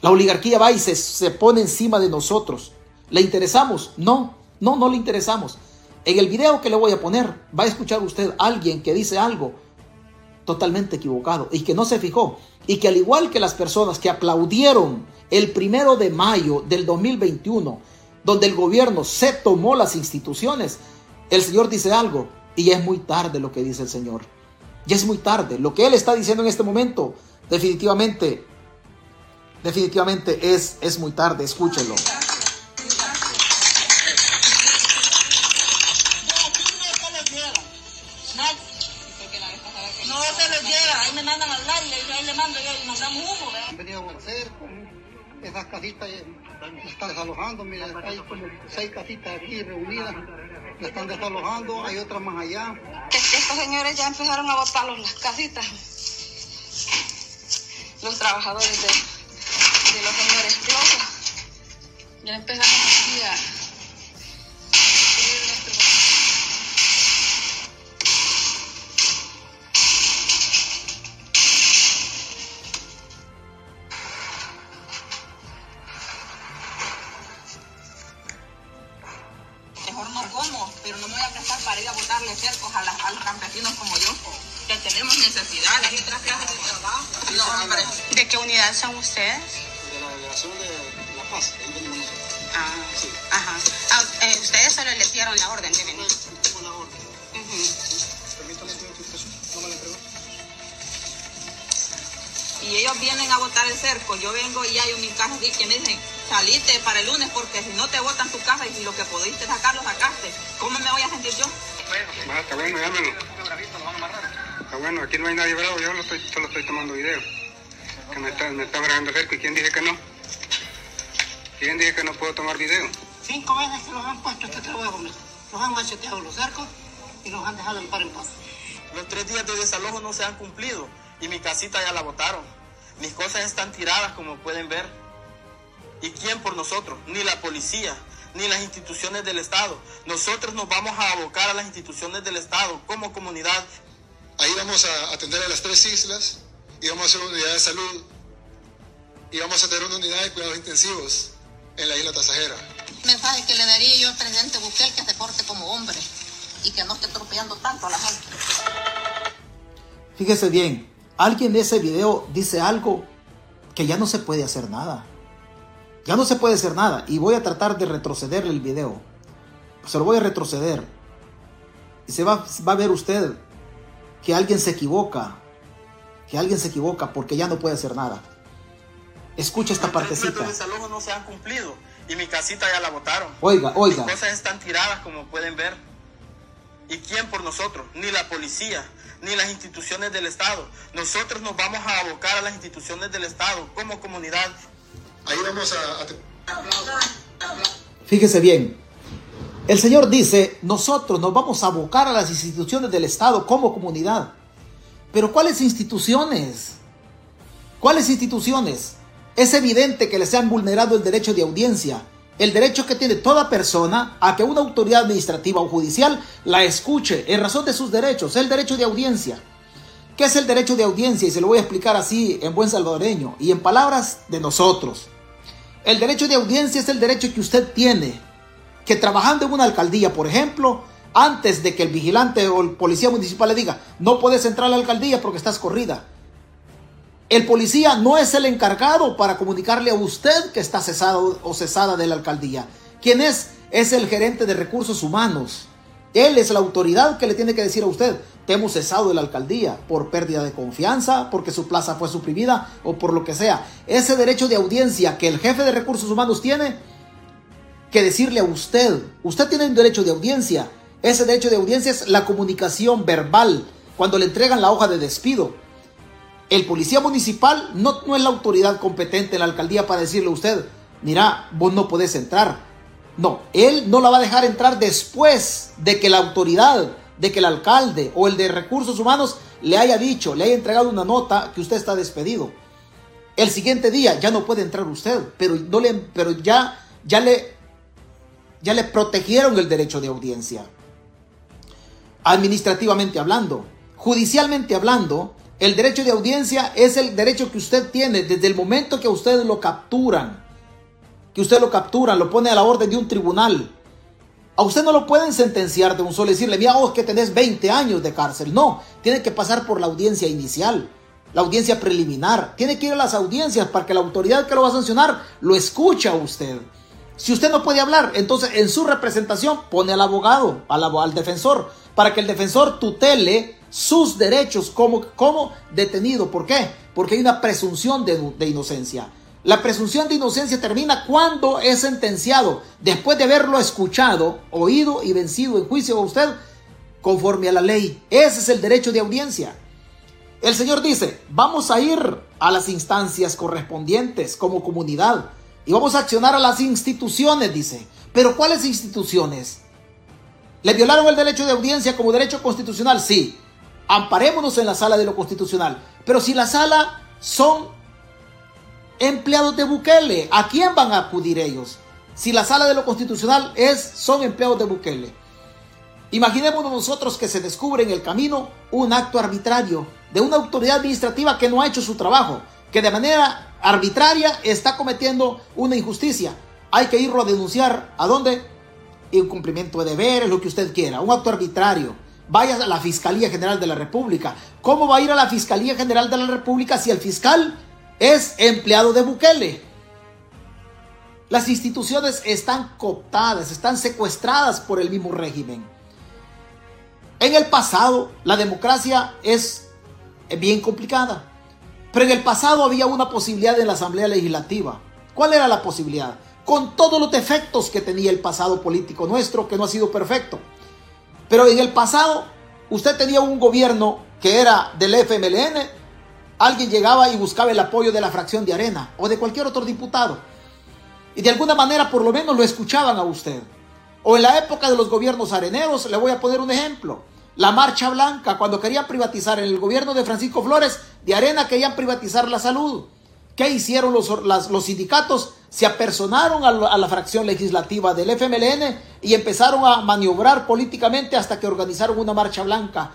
La oligarquía va y se, se pone encima de nosotros. ¿Le interesamos? No, no, no le interesamos. En el video que le voy a poner, va a escuchar usted a alguien que dice algo totalmente equivocado y que no se fijó. Y que al igual que las personas que aplaudieron el primero de mayo del 2021, donde el gobierno se tomó las instituciones, el Señor dice algo y es muy tarde lo que dice el Señor. Ya es muy tarde. Lo que Él está diciendo en este momento, definitivamente, definitivamente es, es muy tarde. Escúchelo. Casitas eh, están desalojando, mira, hay como seis casitas aquí reunidas, las están desalojando, hay otras más allá. Estos señores ya empezaron a botarlos las casitas. Los trabajadores de, de los señores Closa. Ya empezaron aquí a... ¿De qué unidad son ustedes? De la delegación de La Paz, ahí venimos nosotros. Ah, ajá. Ah, eh, ustedes solo les dieron la orden de venir. Tengo la orden. Permítame tu identificación, no me la entregó. Y ellos vienen a botar el cerco. Yo vengo y hay mis casas que me dicen, salite para el lunes porque si no te botan tu casa y si lo que pudiste sacar lo sacaste, ¿cómo me voy a sentir yo? Ah, está bueno, llámelo. Está bueno, aquí no hay nadie bravo, yo lo estoy, solo estoy tomando video. Que me está, me está grabando cerca y quién dice que no. ¿Quién dice que no puedo tomar video? Cinco veces que los han puesto este trabajo. Los han macheteado los cercos y los han dejado en par en paz. Los tres días de desalojo no se han cumplido y mi casita ya la botaron. Mis cosas están tiradas como pueden ver. ¿Y quién por nosotros? Ni la policía, ni las instituciones del Estado. Nosotros nos vamos a abocar a las instituciones del Estado como comunidad. Ahí vamos a atender a las tres islas y vamos a hacer una unidad de salud y vamos a tener una unidad de cuidados intensivos en la isla Tasajera. mensaje que le daría yo al presidente Bukele que se porte como hombre y que no esté atropellando tanto a la gente. Fíjese bien, alguien de ese video dice algo que ya no se puede hacer nada. Ya no se puede hacer nada. Y voy a tratar de retroceder el video. Se lo voy a retroceder. Y se va, va a ver usted que alguien se equivoca. Que alguien se equivoca porque ya no puede hacer nada. Escucha esta Los partecita. de desalojo no se han cumplido y mi casita ya la botaron. Oiga, oiga. Mis cosas están tiradas como pueden ver. ¿Y quién por nosotros? Ni la policía, ni las instituciones del Estado. Nosotros nos vamos a abocar a las instituciones del Estado como comunidad. Ahí vamos a, Fíjese bien. El Señor dice, nosotros nos vamos a abocar a las instituciones del Estado como comunidad. Pero ¿cuáles instituciones? ¿Cuáles instituciones? Es evidente que les han vulnerado el derecho de audiencia, el derecho que tiene toda persona a que una autoridad administrativa o judicial la escuche en razón de sus derechos, el derecho de audiencia. ¿Qué es el derecho de audiencia? Y se lo voy a explicar así en buen salvadoreño y en palabras de nosotros. El derecho de audiencia es el derecho que usted tiene, que trabajando en una alcaldía, por ejemplo, antes de que el vigilante o el policía municipal le diga, no puedes entrar a la alcaldía porque estás corrida. El policía no es el encargado para comunicarle a usted que está cesado o cesada de la alcaldía. ¿Quién es? Es el gerente de recursos humanos. Él es la autoridad que le tiene que decir a usted, te hemos cesado de la alcaldía por pérdida de confianza, porque su plaza fue suprimida o por lo que sea. Ese derecho de audiencia que el jefe de recursos humanos tiene que decirle a usted, usted tiene un derecho de audiencia. Ese derecho de audiencia es la comunicación verbal cuando le entregan la hoja de despido. El policía municipal no, no es la autoridad competente en la alcaldía para decirle a usted, mira, vos no podés entrar. No, él no la va a dejar entrar después de que la autoridad, de que el alcalde o el de recursos humanos le haya dicho, le haya entregado una nota que usted está despedido. El siguiente día ya no puede entrar usted, pero, no le, pero ya, ya, le, ya le protegieron el derecho de audiencia. Administrativamente hablando, judicialmente hablando, el derecho de audiencia es el derecho que usted tiene desde el momento que a usted lo capturan. Que usted lo capturan, lo pone a la orden de un tribunal. A usted no lo pueden sentenciar de un solo decirle, mira, vos que tenés 20 años de cárcel. No, tiene que pasar por la audiencia inicial, la audiencia preliminar. Tiene que ir a las audiencias para que la autoridad que lo va a sancionar lo escuche a usted. Si usted no puede hablar, entonces en su representación pone al abogado, al, defensor, para que el defensor tutele sus derechos como, como detenido. ¿Por qué? Porque hay una presunción de, de, inocencia. La presunción de inocencia termina cuando es sentenciado, después de haberlo escuchado, oído y vencido en juicio a usted, conforme a la ley. Ese es el derecho de audiencia. El Señor dice, vamos a ir a las instancias correspondientes como comunidad y vamos a accionar a las instituciones, dice. Pero ¿cuáles instituciones? ¿Le violaron el derecho de audiencia como derecho constitucional? Sí. Amparémonos en la sala de lo constitucional. Pero si la sala son empleados de Bukele, ¿a quién van a acudir ellos? Si la sala de lo constitucional es, son empleados de Bukele. Imaginémonos nosotros que se descubre en el camino un acto arbitrario de una autoridad administrativa que no ha hecho su trabajo, que de manera arbitraria está cometiendo una injusticia. Hay que irlo a denunciar. ¿A dónde? Incumplimiento de deberes, lo que usted quiera. Un acto arbitrario. Vaya a la Fiscalía General de la República. ¿Cómo va a ir a la Fiscalía General de la República si el fiscal es empleado de Bukele? Las instituciones están cooptadas, están secuestradas por el mismo régimen. En el pasado, la democracia es bien complicada. Pero en el pasado había una posibilidad en la Asamblea Legislativa. ¿Cuál era la posibilidad? Con todos los defectos que tenía el pasado político nuestro, que no ha sido perfecto. Pero en el pasado, usted tenía un gobierno que era del FMLN, alguien llegaba y buscaba el apoyo de la fracción de Arena o de cualquier otro diputado. Y de alguna manera por lo menos lo escuchaban a usted. O en la época de los gobiernos areneros, le voy a poner un ejemplo. La marcha blanca, cuando querían privatizar en el gobierno de Francisco Flores, de Arena querían privatizar la salud. ¿Qué hicieron los, los sindicatos? Se apersonaron a, a la fracción legislativa del FMLN y empezaron a maniobrar políticamente hasta que organizaron una marcha blanca.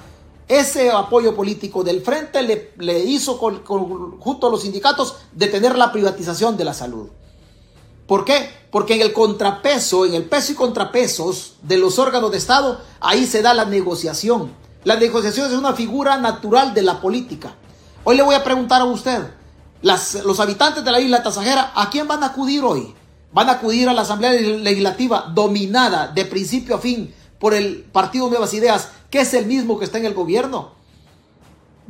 Ese apoyo político del frente le, le hizo con- con- junto a los sindicatos detener la privatización de la salud. ¿Por qué? Porque en el contrapeso, en el peso y contrapesos de los órganos de Estado, ahí se da la negociación. La negociación es una figura natural de la política. Hoy le voy a preguntar a usted, los habitantes de la isla Tasajera, ¿a quién van a acudir hoy? Van a acudir a la Asamblea Legislativa dominada de principio a fin por el Partido Nuevas Ideas, que es el mismo que está en el gobierno.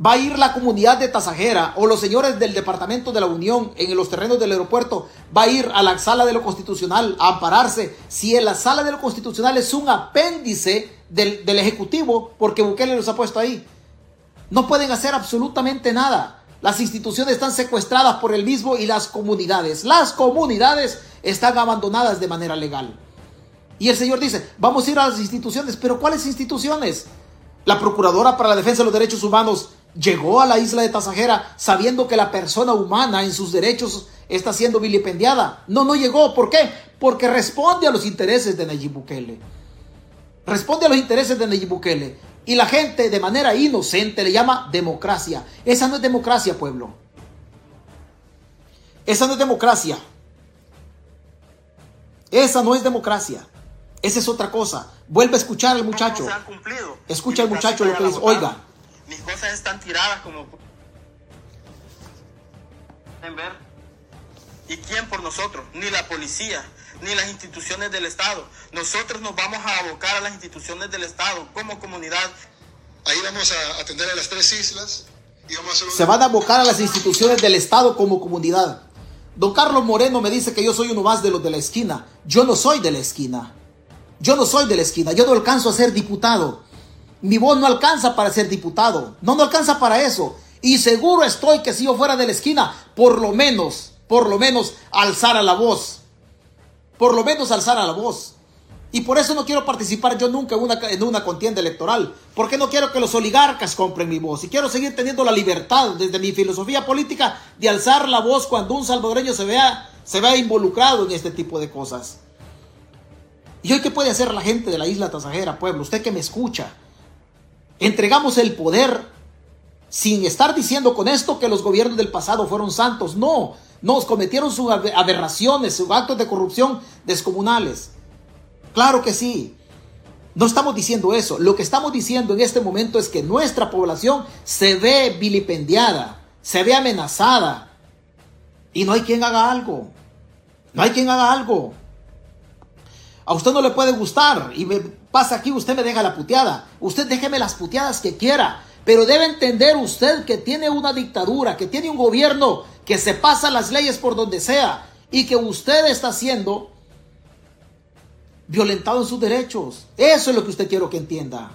Va a ir la comunidad de Tasajera o los señores del Departamento de la Unión en los terrenos del aeropuerto, va a ir a la sala de lo constitucional a ampararse. Si en la sala de lo constitucional es un apéndice del, del Ejecutivo, porque Bukele los ha puesto ahí, no pueden hacer absolutamente nada. Las instituciones están secuestradas por el mismo y las comunidades. Las comunidades están abandonadas de manera legal. Y el Señor dice, vamos a ir a las instituciones, pero ¿cuáles instituciones? La Procuradora para la Defensa de los Derechos Humanos llegó a la isla de Tasajera sabiendo que la persona humana en sus derechos está siendo vilipendiada. No, no llegó. ¿Por qué? Porque responde a los intereses de Nayib Bukele. Responde a los intereses de Nayib Bukele. Y la gente de manera inocente le llama democracia. Esa no es democracia, pueblo. Esa no es democracia. Esa no es democracia. Esa es otra cosa. Vuelve a escuchar al muchacho. Escucha al muchacho lo que dice. Oiga. Mis cosas están tiradas como pueden ver. ¿Y quién por nosotros? Ni la policía, ni las instituciones del Estado. Nosotros nos vamos a abocar a las instituciones del Estado como comunidad. Ahí vamos a atender a las tres islas y vamos a hacer Se van a abocar a las instituciones del Estado como comunidad. Don Carlos Moreno me dice que yo soy uno más de los de la esquina. Yo no soy de la esquina. Yo no soy de la esquina. Yo no alcanzo a ser diputado. Mi voz no alcanza para ser diputado. No, no alcanza para eso. Y seguro estoy que si yo fuera de la esquina, por lo menos, por lo menos alzara la voz. Por lo menos alzara la voz. Y por eso no quiero participar yo nunca en una, en una contienda electoral. Porque no quiero que los oligarcas compren mi voz. Y quiero seguir teniendo la libertad desde mi filosofía política de alzar la voz cuando un salvadoreño se vea, se vea involucrado en este tipo de cosas. ¿Y hoy qué puede hacer la gente de la isla Tasajera, pueblo? Usted que me escucha. Entregamos el poder sin estar diciendo con esto que los gobiernos del pasado fueron santos. No, nos cometieron sus aberraciones, sus actos de corrupción descomunales. Claro que sí. No estamos diciendo eso. Lo que estamos diciendo en este momento es que nuestra población se ve vilipendiada, se ve amenazada. Y no hay quien haga algo. No hay quien haga algo. A usted no le puede gustar y me pasa aquí, usted me deja la puteada. Usted déjeme las puteadas que quiera. Pero debe entender usted que tiene una dictadura, que tiene un gobierno que se pasa las leyes por donde sea y que usted está haciendo violentado en sus derechos. Eso es lo que usted quiero que entienda.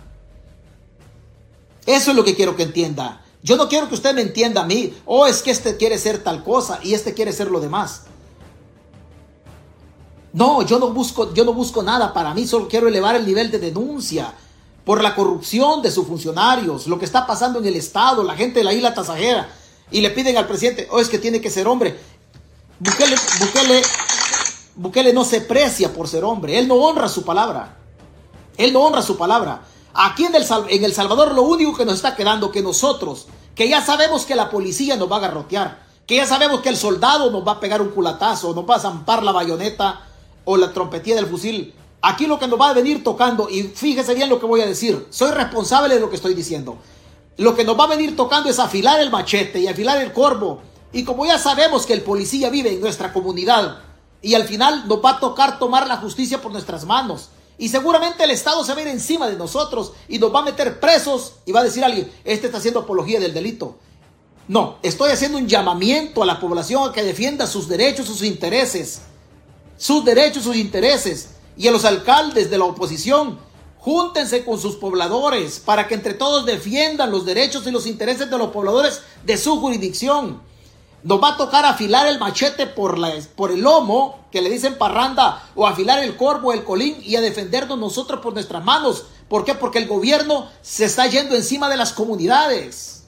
Eso es lo que quiero que entienda. Yo no quiero que usted me entienda a mí. Oh, es que este quiere ser tal cosa y este quiere ser lo demás. No, yo no busco, yo no busco nada para mí, solo quiero elevar el nivel de denuncia por la corrupción de sus funcionarios, lo que está pasando en el Estado, la gente de la isla Tasajera, y le piden al presidente, oh, es que tiene que ser hombre. Bukele, Bukele, Bukele no se precia por ser hombre, él no honra su palabra. Él no honra su palabra. Aquí en el, en el Salvador lo único que nos está quedando que nosotros, que ya sabemos que la policía nos va a garrotear, que ya sabemos que el soldado nos va a pegar un culatazo, nos va a zampar la bayoneta o la trompetilla del fusil. Aquí lo que nos va a venir tocando, y fíjese bien lo que voy a decir, soy responsable de lo que estoy diciendo. Lo que nos va a venir tocando es afilar el machete y afilar el corvo. Y como ya sabemos que el policía vive en nuestra comunidad, y al final nos va a tocar tomar la justicia por nuestras manos. Y seguramente el Estado se va a ir encima de nosotros y nos va a meter presos y va a decir alguien, este está haciendo apología del delito. No, estoy haciendo un llamamiento a la población a que defienda sus derechos, sus intereses. Sus derechos, sus intereses. Y a los alcaldes de la oposición, júntense con sus pobladores para que entre todos defiendan los derechos y los intereses de los pobladores de su jurisdicción. Nos va a tocar afilar el machete por, la, por el lomo, que le dicen parranda, o afilar el corvo, el colín, y a defendernos nosotros por nuestras manos, ¿Por qué? Porque el gobierno se está yendo encima de las comunidades.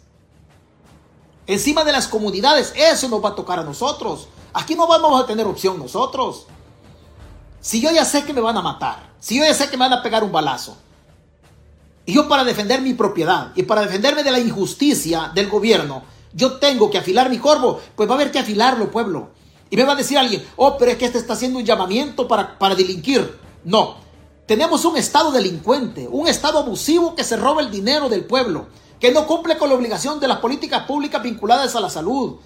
Encima de las comunidades. Eso nos va a tocar a nosotros. Aquí no vamos a tener opción nosotros. Si yo ya sé que me van a matar, si yo ya sé que me van a pegar un balazo, y yo para defender mi propiedad y para defenderme de la injusticia del gobierno, yo tengo que afilar mi corvo, pues va a haber que afilarlo, pueblo. Y me va a decir alguien, oh, pero es que este está haciendo un llamamiento para, para delinquir. No, tenemos un Estado delincuente, un Estado abusivo que se roba el dinero del pueblo, que no cumple con la obligación de las políticas públicas vinculadas a la salud,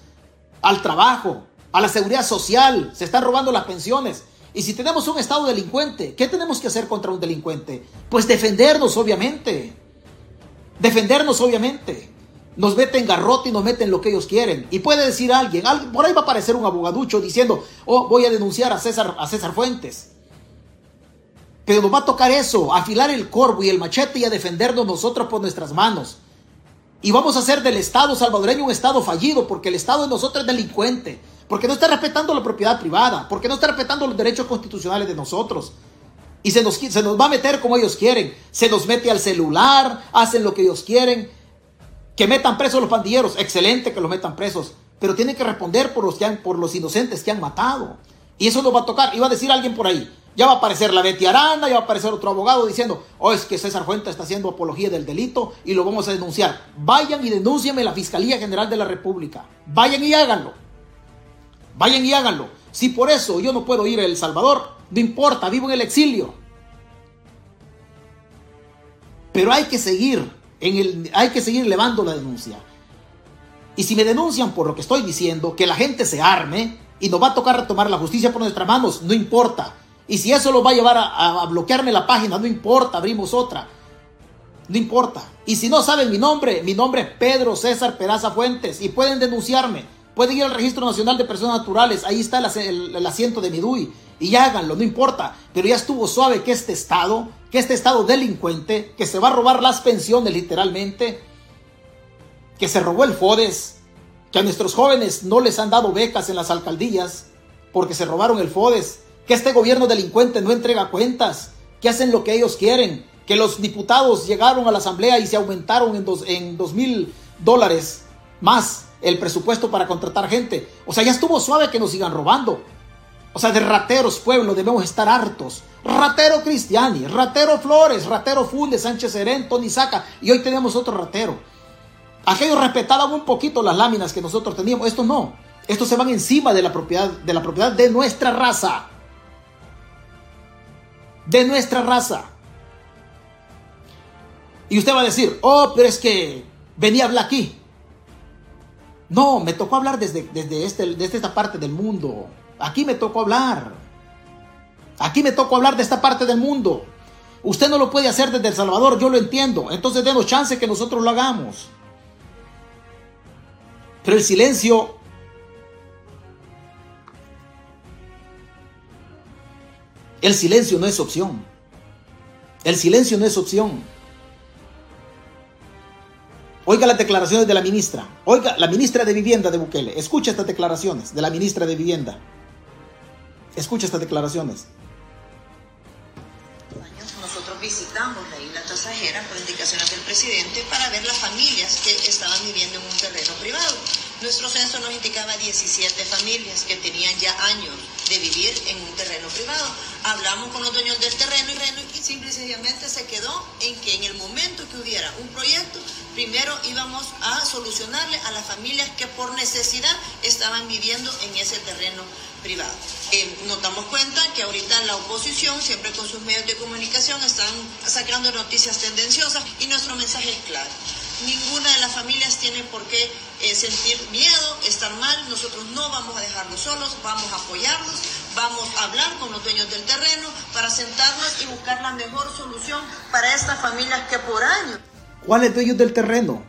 al trabajo, a la seguridad social, se están robando las pensiones. Y si tenemos un Estado delincuente, ¿qué tenemos que hacer contra un delincuente? Pues defendernos, obviamente. Defendernos, obviamente. Nos meten garrote y nos meten lo que ellos quieren. Y puede decir alguien, por ahí va a aparecer un abogaducho diciendo, oh, voy a denunciar a César, a César Fuentes. Pero nos va a tocar eso, afilar el corvo y el machete y a defendernos nosotros por nuestras manos. Y vamos a hacer del Estado salvadoreño un Estado fallido, porque el Estado de nosotros es delincuente, porque no está respetando la propiedad privada, porque no está respetando los derechos constitucionales de nosotros. Y se nos, se nos va a meter como ellos quieren. Se nos mete al celular, hacen lo que ellos quieren. Que metan presos los pandilleros, excelente que los metan presos, pero tienen que responder por los, que han, por los inocentes que han matado. Y eso nos va a tocar. Iba a decir alguien por ahí, ya va a aparecer la Betty Aranda, ya va a aparecer otro abogado diciendo, oh, es que César Fuentes está haciendo apología del delito y lo vamos a denunciar. Vayan y denúncienme la Fiscalía General de la República. Vayan y háganlo. Vayan y háganlo. Si por eso yo no puedo ir a El Salvador, no importa, vivo en el exilio. Pero hay que seguir en hay que seguir elevando la denuncia. Y si me denuncian por lo que estoy diciendo, que la gente se arme y nos va a tocar retomar la justicia por nuestras manos, no importa. Y si eso lo va a llevar a, a bloquearme la página, no importa, abrimos otra. No importa. Y si no saben mi nombre, mi nombre es Pedro César Peraza Fuentes y pueden denunciarme. Pueden ir al Registro Nacional de Personas Naturales, ahí está el, asiento de mi DUI y háganlo, no importa. Pero ya estuvo suave que este Estado, que este Estado delincuente, que se va a robar las pensiones literalmente, que se robó el FODES, que a nuestros jóvenes no les han dado becas en las alcaldías porque se robaron el FODES, que este gobierno delincuente no entrega cuentas, que hacen lo que ellos quieren, que los diputados llegaron a la asamblea y se aumentaron en dos mil dólares más el presupuesto para contratar gente. O sea, ya estuvo suave que nos sigan robando. O sea, de rateros, pueblo, debemos estar hartos. Ratero Cristiani, ratero Flores, ratero Funde, Sánchez Serén, Tony Saca. Y hoy tenemos otro ratero. Aquellos respetaban un poquito las láminas que nosotros teníamos. Estos no. Estos se van encima de la propiedad de, la propiedad de nuestra raza. De nuestra raza. Y usted va a decir, oh, pero es que venía a hablar aquí. No, me tocó hablar desde, desde, este, desde esta parte del mundo. Aquí me tocó hablar. Aquí me tocó hablar de esta parte del mundo. Usted no lo puede hacer desde El Salvador, yo lo entiendo. Entonces denos chance que nosotros lo hagamos. Pero el silencio El silencio no es opción. El silencio no es opción. Oiga las declaraciones de la ministra. Oiga, la ministra de Vivienda de Bukele. Escucha estas declaraciones de la ministra de Vivienda. Escucha estas declaraciones. Nosotros visitamos la isla Tasajera por indicaciones del presidente para ver las familias que estaban viviendo en un terreno privado. Nuestro censo nos indicaba 17 familias que tenían ya años de vivir en un terreno privado. Hablamos con los dueños del terreno y simple y sencillamente se quedó en que en el momento que hubiera un proyecto, primero íbamos a solucionarle a las familias que por necesidad estaban viviendo en ese terreno privado. Eh, nos damos cuenta que ahorita la oposición, siempre con sus medios de comunicación, están sacando noticias tendenciosas y nuestro mensaje es claro. Ninguna de las familias tiene por qué eh, sentir miedo, estar mal. Nosotros no vamos a dejarlos solos, vamos a apoyarlos, vamos a hablar con los dueños del terreno para sentarnos y buscar la mejor solución para estas familias que por años. ¿Cuáles dueños del terreno?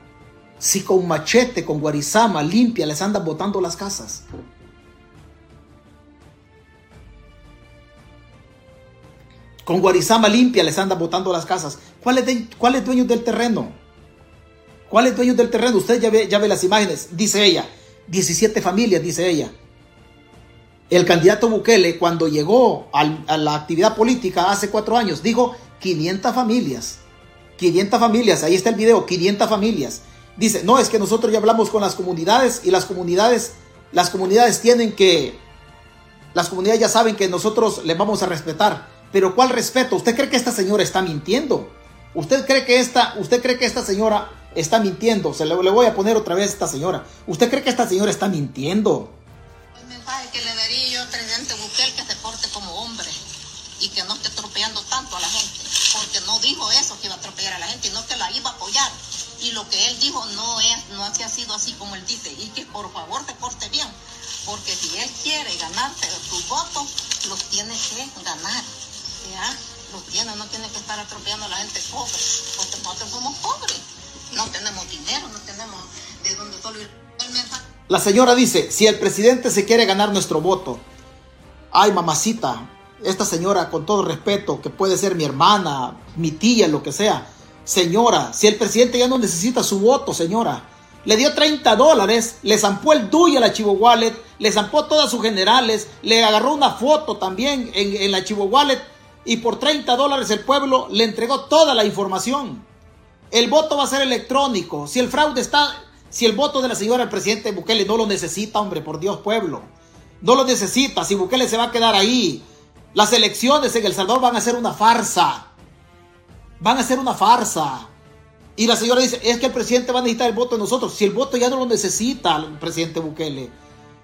Si con machete, con guarizama limpia les andan botando las casas. Con guarizama limpia les andan botando las casas. ¿Cuáles, de, ¿Cuáles dueños del terreno? ¿Cuáles dueños del terreno? Usted ya ve, ya ve las imágenes. Dice ella. 17 familias, dice ella. El candidato Bukele, cuando llegó a la actividad política hace cuatro años, dijo 500 familias. 500 familias, ahí está el video, 500 familias. Dice, no, es que nosotros ya hablamos con las comunidades y las comunidades, las comunidades tienen que, las comunidades ya saben que nosotros les vamos a respetar. Pero ¿cuál respeto? ¿Usted cree que esta señora está mintiendo? ¿Usted cree que esta, usted cree que esta señora está mintiendo? Se le, voy a poner otra vez a esta señora. ¿Usted cree que esta señora está mintiendo? El mensaje que le daría yo presidente Bukele que se porte como hombre y que no esté atropellando tanto a la gente, porque no dijo eso que iba a atropellar a la gente, sino que la iba a apoyar. Y lo que él dijo no es, no ha sido así como él dice, y que por favor se porte bien, porque si él quiere ganarse sus votos, los tiene que ganar. ¿ya? Los tiene, no tiene que estar atropellando a la gente pobre, porque nosotros somos pobres, no tenemos dinero, no tenemos de donde solo. La señora dice, si el presidente se quiere ganar nuestro voto, ay mamacita, esta señora con todo respeto, que puede ser mi hermana, mi tía, lo que sea, señora, si el presidente ya no necesita su voto, señora, le dio 30 dólares, le zampó el DUI a la Chivo Wallet, le zampó todas sus generales, le agarró una foto también en, en la Chivo Wallet y por 30 dólares el pueblo le entregó toda la información. El voto va a ser electrónico. Si el fraude está, si el voto de la señora el presidente Bukele no lo necesita, hombre, por Dios, pueblo. No lo necesita. Si Bukele se va a quedar ahí, las elecciones en El Salvador van a ser una farsa. Van a ser una farsa. Y la señora dice, es que el presidente va a necesitar el voto de nosotros. Si el voto ya no lo necesita el presidente Bukele.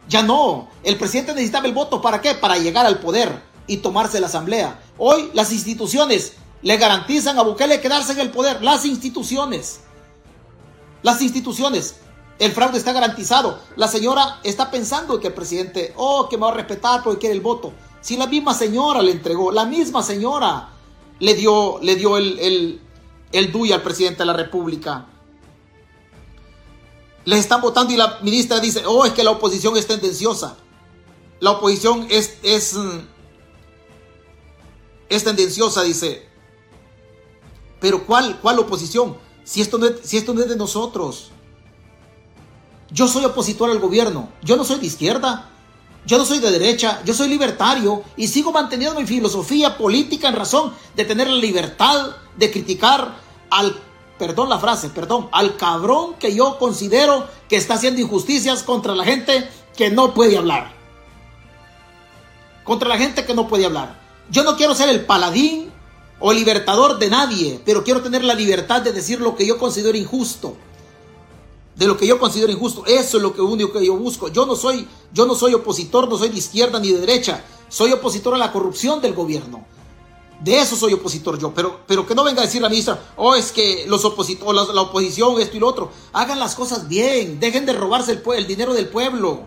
Ya no. El presidente necesitaba el voto para qué? Para llegar al poder y tomarse la asamblea. Hoy las instituciones le garantizan a Bukele quedarse en el poder. Las instituciones. Las instituciones. El fraude está garantizado. La señora está pensando que el presidente, oh, que me va a respetar porque quiere el voto. Si la misma señora le entregó, la misma señora le dio, le dio el, el, el DUI al presidente de la República. Les están votando y la ministra dice, oh, es que la oposición es tendenciosa. La oposición es, es, es tendenciosa, dice. Pero ¿cuál, cuál oposición? Si esto, no si esto no es de nosotros. Yo soy opositor al gobierno. Yo no soy de izquierda. Yo no soy de derecha. Yo soy libertario. Y sigo manteniendo mi filosofía política en razón de tener la libertad de criticar al, perdón la frase, perdón, al cabrón que yo considero que está haciendo injusticias contra la gente que no puede hablar. Contra la gente que no puede hablar. Yo no quiero ser el paladín o libertador de nadie, pero quiero tener la libertad de decir lo que yo considero injusto. De lo que yo considero injusto. Eso es lo que único que yo busco. Yo no soy, yo no soy opositor, no soy de izquierda ni de derecha. Soy opositor a la corrupción del gobierno. De eso soy opositor yo, pero, pero que no venga a decir la ministra, oh, es que los opositores, la, la, oposición, esto y lo otro. Hagan las cosas bien, dejen de robarse el, el dinero del pueblo.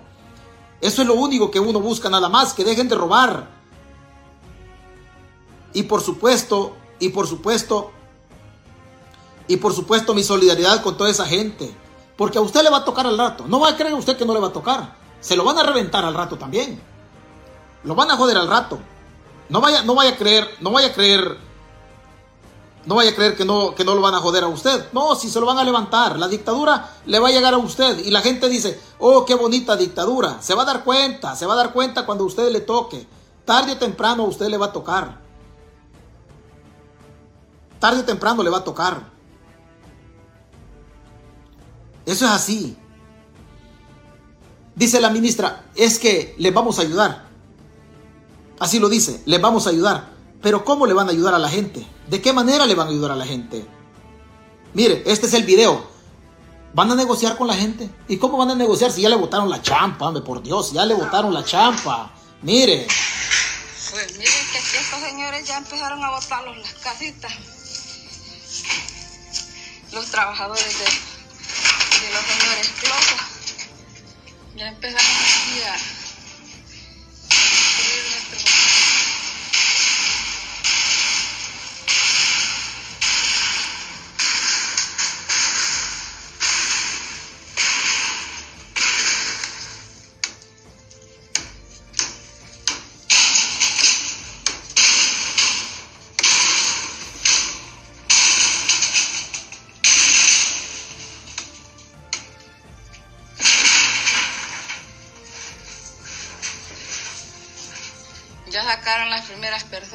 Eso es lo único que uno busca nada más, que dejen de robar. Y por supuesto, y por supuesto, y por supuesto mi solidaridad con toda esa gente. Porque a usted le va a tocar al rato. No va a creer usted que no le va a tocar. Se lo van a reventar al rato también. Lo van a joder al rato. No vaya, no vaya a creer, no vaya a creer, no vaya a creer que no, que no lo van a joder a usted. No, si se lo van a levantar. La dictadura le va a llegar a usted. Y la gente dice, oh, qué bonita dictadura. Se va a dar cuenta, se va a dar cuenta cuando a usted le toque. Tarde o temprano a usted le va a tocar. Tarde o temprano le va a tocar. Eso es así. Dice la ministra, es que les vamos a ayudar. Así lo dice, les vamos a ayudar. Pero ¿cómo le van a ayudar a la gente? ¿De qué manera le van a ayudar a la gente? Mire, este es el video. ¿Van a negociar con la gente? ¿Y cómo van a negociar si ya le votaron la champa? Hombre, por Dios, ya le votaron la champa. Mire. Pues miren que aquí estos señores ya empezaron a votarlos las casitas. Los trabajadores de los Closa. Ya empezaron aquí a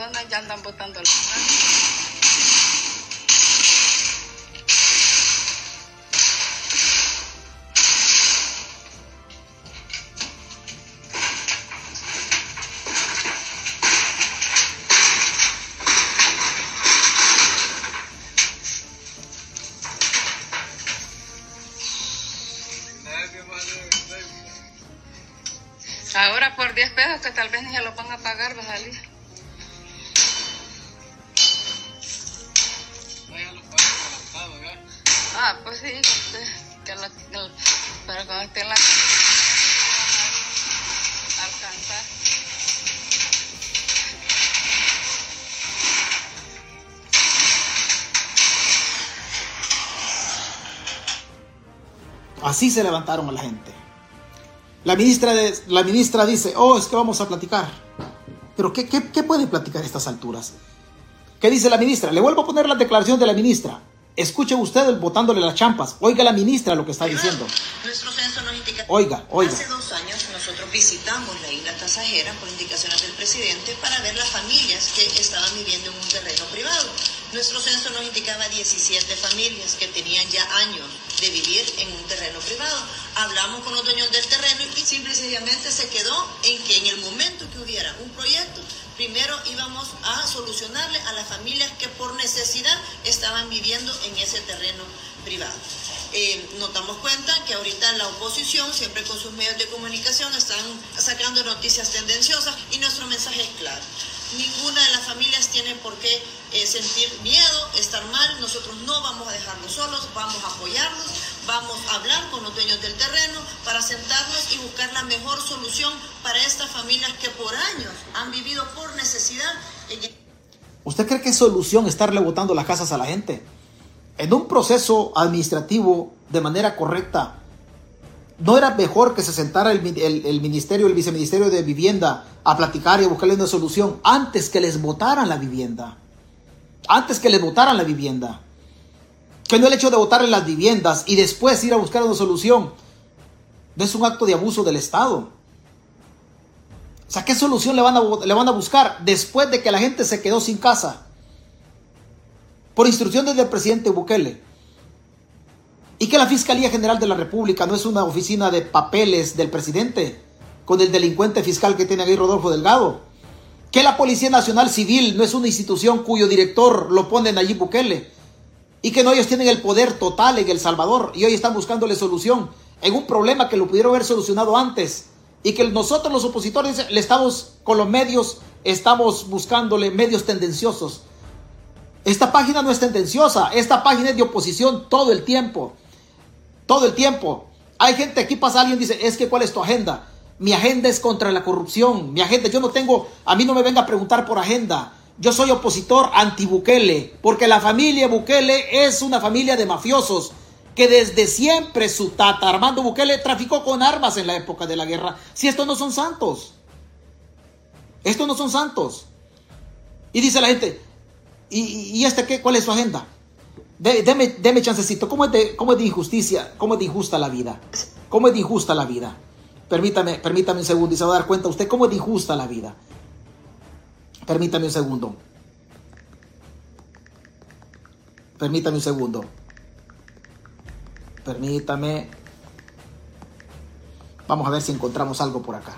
personas ya andan botando la Ahora por 10 pesos que tal vez ni se lo van a pagar, va a. Así se levantaron a la gente. La ministra, la ministra dice, oh, es que vamos a platicar. Pero ¿qué, qué, qué puede platicar a estas alturas? ¿Qué dice la ministra? Le vuelvo a poner la declaración de la ministra. Escuche usted botándole las champas. Oiga la ministra lo que está diciendo. Nuestro censo nos indica Oiga, oiga. Hace dos años nosotros visitamos la isla Tasajera por indicaciones del presidente para ver las familias que estaban viviendo en un terreno privado. Nuestro censo nos indicaba 17 familias que tenían ya años de vivir en un terreno privado. Hablamos con los dueños del terreno y simple y sencillamente se quedó en que en el momento que hubiera un proyecto, primero íbamos a solucionarle a las familias que por necesidad estaban viviendo en ese terreno privado. Eh, nos damos cuenta que ahorita la oposición, siempre con sus medios de comunicación, están sacando noticias tendenciosas y nuestro mensaje es claro. Ninguna de las familias tiene por qué eh, sentir miedo, estar mal. Nosotros no vamos a dejarlos solos, vamos a apoyarlos, vamos a hablar con los dueños del terreno para sentarnos y buscar la mejor solución para estas familias que por años han vivido por necesidad ¿Usted cree que es solución estarle botando las casas a la gente? En un proceso administrativo de manera correcta, ¿no era mejor que se sentara el, el- el ministerio, el viceministerio de vivienda a platicar y a buscarle una solución antes que les votaran la vivienda? Antes que les votaran la vivienda. Que no el hecho de votar en las viviendas y después ir a buscar una solución no es un acto de abuso del Estado. O sea, ¿qué solución le van, a, buscar después de que la gente se quedó sin casa? Por instrucciones del presidente Bukele. Y que la Fiscalía General de la República no es una oficina de papeles del presidente con el delincuente fiscal que tiene ahí Rodolfo Delgado. Que la Policía Nacional Civil no es una institución cuyo director lo pone Nayib Bukele. Y que no ellos tienen el poder total en El Salvador y hoy están buscándole solución en un problema que lo pudieron haber solucionado antes. Y que nosotros los opositores le estamos con los medios, estamos buscándole medios tendenciosos. Esta página no es tendenciosa, esta página es de oposición todo el tiempo. Todo el tiempo. Hay gente, aquí pasa alguien dice, es que ¿cuál es tu agenda? Mi agenda es contra la corrupción. Mi agenda, yo no tengo, a mí no me venga a preguntar por agenda. Yo soy opositor anti-Bukele, porque la familia Bukele es una familia de mafiosos que desde siempre su tata Armando Bukele traficó con armas en la época de la guerra. Si estos no son santos. Estos no son santos. Y dice la gente, ¿y, y este qué? ¿Cuál es su agenda? De- deme, deme chancecito. ¿Cómo es, de, ¿Cómo es de injusticia? ¿Cómo es de injusta la vida? ¿Cómo es de injusta la vida? Permítame, permítame un segundo y se va a dar cuenta usted cómo es de injusta la vida. Permítame un segundo. Permítame un segundo. Permítame. Vamos a ver si encontramos algo por acá.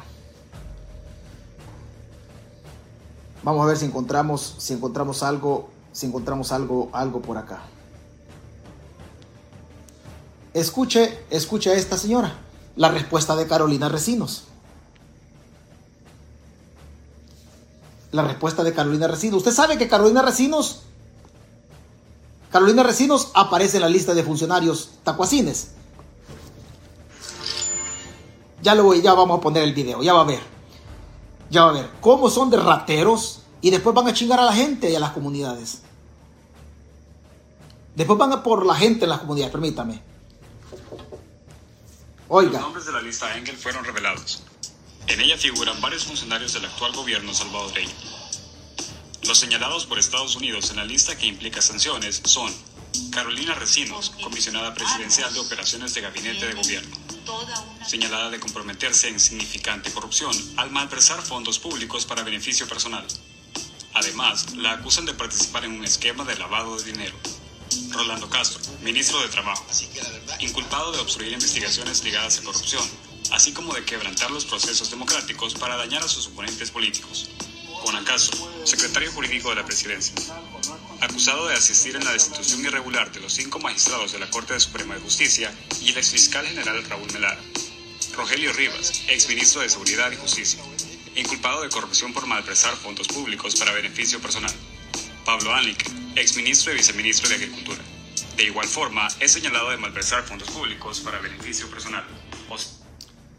Vamos a ver si encontramos, si encontramos algo, si encontramos algo, algo por acá. Escuche, escuche a esta señora. La respuesta de Carolina Recinos. La respuesta de Carolina Recinos. Usted sabe que Carolina Recinos, Carolina Recinos aparece en la lista de funcionarios tacuacines. Ya lo voy, ya vamos a poner el video, ya va a ver. Ya va a ver cómo son de rateros y después van a chingar a la gente y a las comunidades. Después van a por la gente en las comunidades, permítame. Los Oiga, nombres de la lista Engel fueron revelados. En ella figuran varios funcionarios del actual gobierno salvadoreño. Los señalados por Estados Unidos en la lista que implica sanciones son Carolina Recinos, comisionada presidencial de operaciones de gabinete de gobierno, señalada de comprometerse en significante corrupción al malversar fondos públicos para beneficio personal. Además, la acusan de participar en un esquema de lavado de dinero. Rolando Castro, ministro de Trabajo, inculpado de obstruir investigaciones ligadas a corrupción, así como de quebrantar los procesos democráticos para dañar a sus oponentes políticos. Conan Castro, secretario jurídico de la presidencia. acusado de asistir en la destitución irregular de los cinco magistrados de la Corte Suprema de Justicia y el exfiscal general Raúl Melara. Rogelio Rivas, exministro de Seguridad y Justicia, inculpado de corrupción por malprestar fondos públicos para beneficio personal. Pablo Anlick, exministro y viceministro de Agricultura. De igual forma, es señalado de malversar fondos públicos para beneficio personal.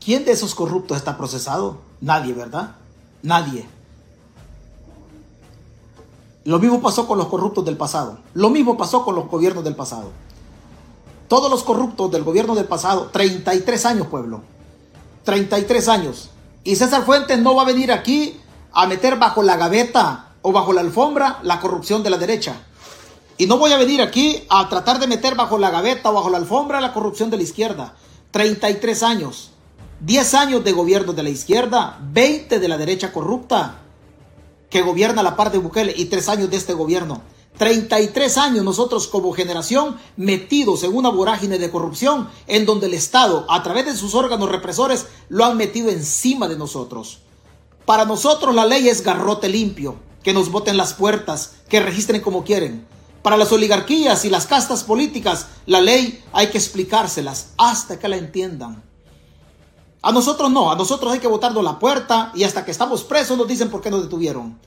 ¿Quién de esos corruptos está procesado? Nadie, ¿verdad? Nadie. Lo mismo pasó con los corruptos del pasado. Lo mismo pasó con los gobiernos del pasado. Todos los corruptos del gobierno del pasado, 33 años, pueblo. 33 años. Y César Fuentes no va a venir aquí a meter bajo la gaveta o bajo la alfombra la corrupción de la derecha. Y no voy a venir aquí a tratar de meter bajo la gaveta o bajo la alfombra la corrupción de la izquierda. 33 años. 10 años de gobierno de la izquierda, 20 de la derecha corrupta que gobierna la parte de Bukele y 3 años de este gobierno. 33 años nosotros como generación metidos en una vorágine de corrupción en donde el Estado, a través de sus órganos represores, lo han metido encima de nosotros. Para nosotros la ley es garrote limpio, que nos boten las puertas, que registren como quieren. Para las oligarquías y las castas políticas, la ley hay que explicárselas hasta que la entiendan. A nosotros no, a nosotros hay que botarnos la puerta y hasta que estamos presos nos dicen por qué nos detuvieron.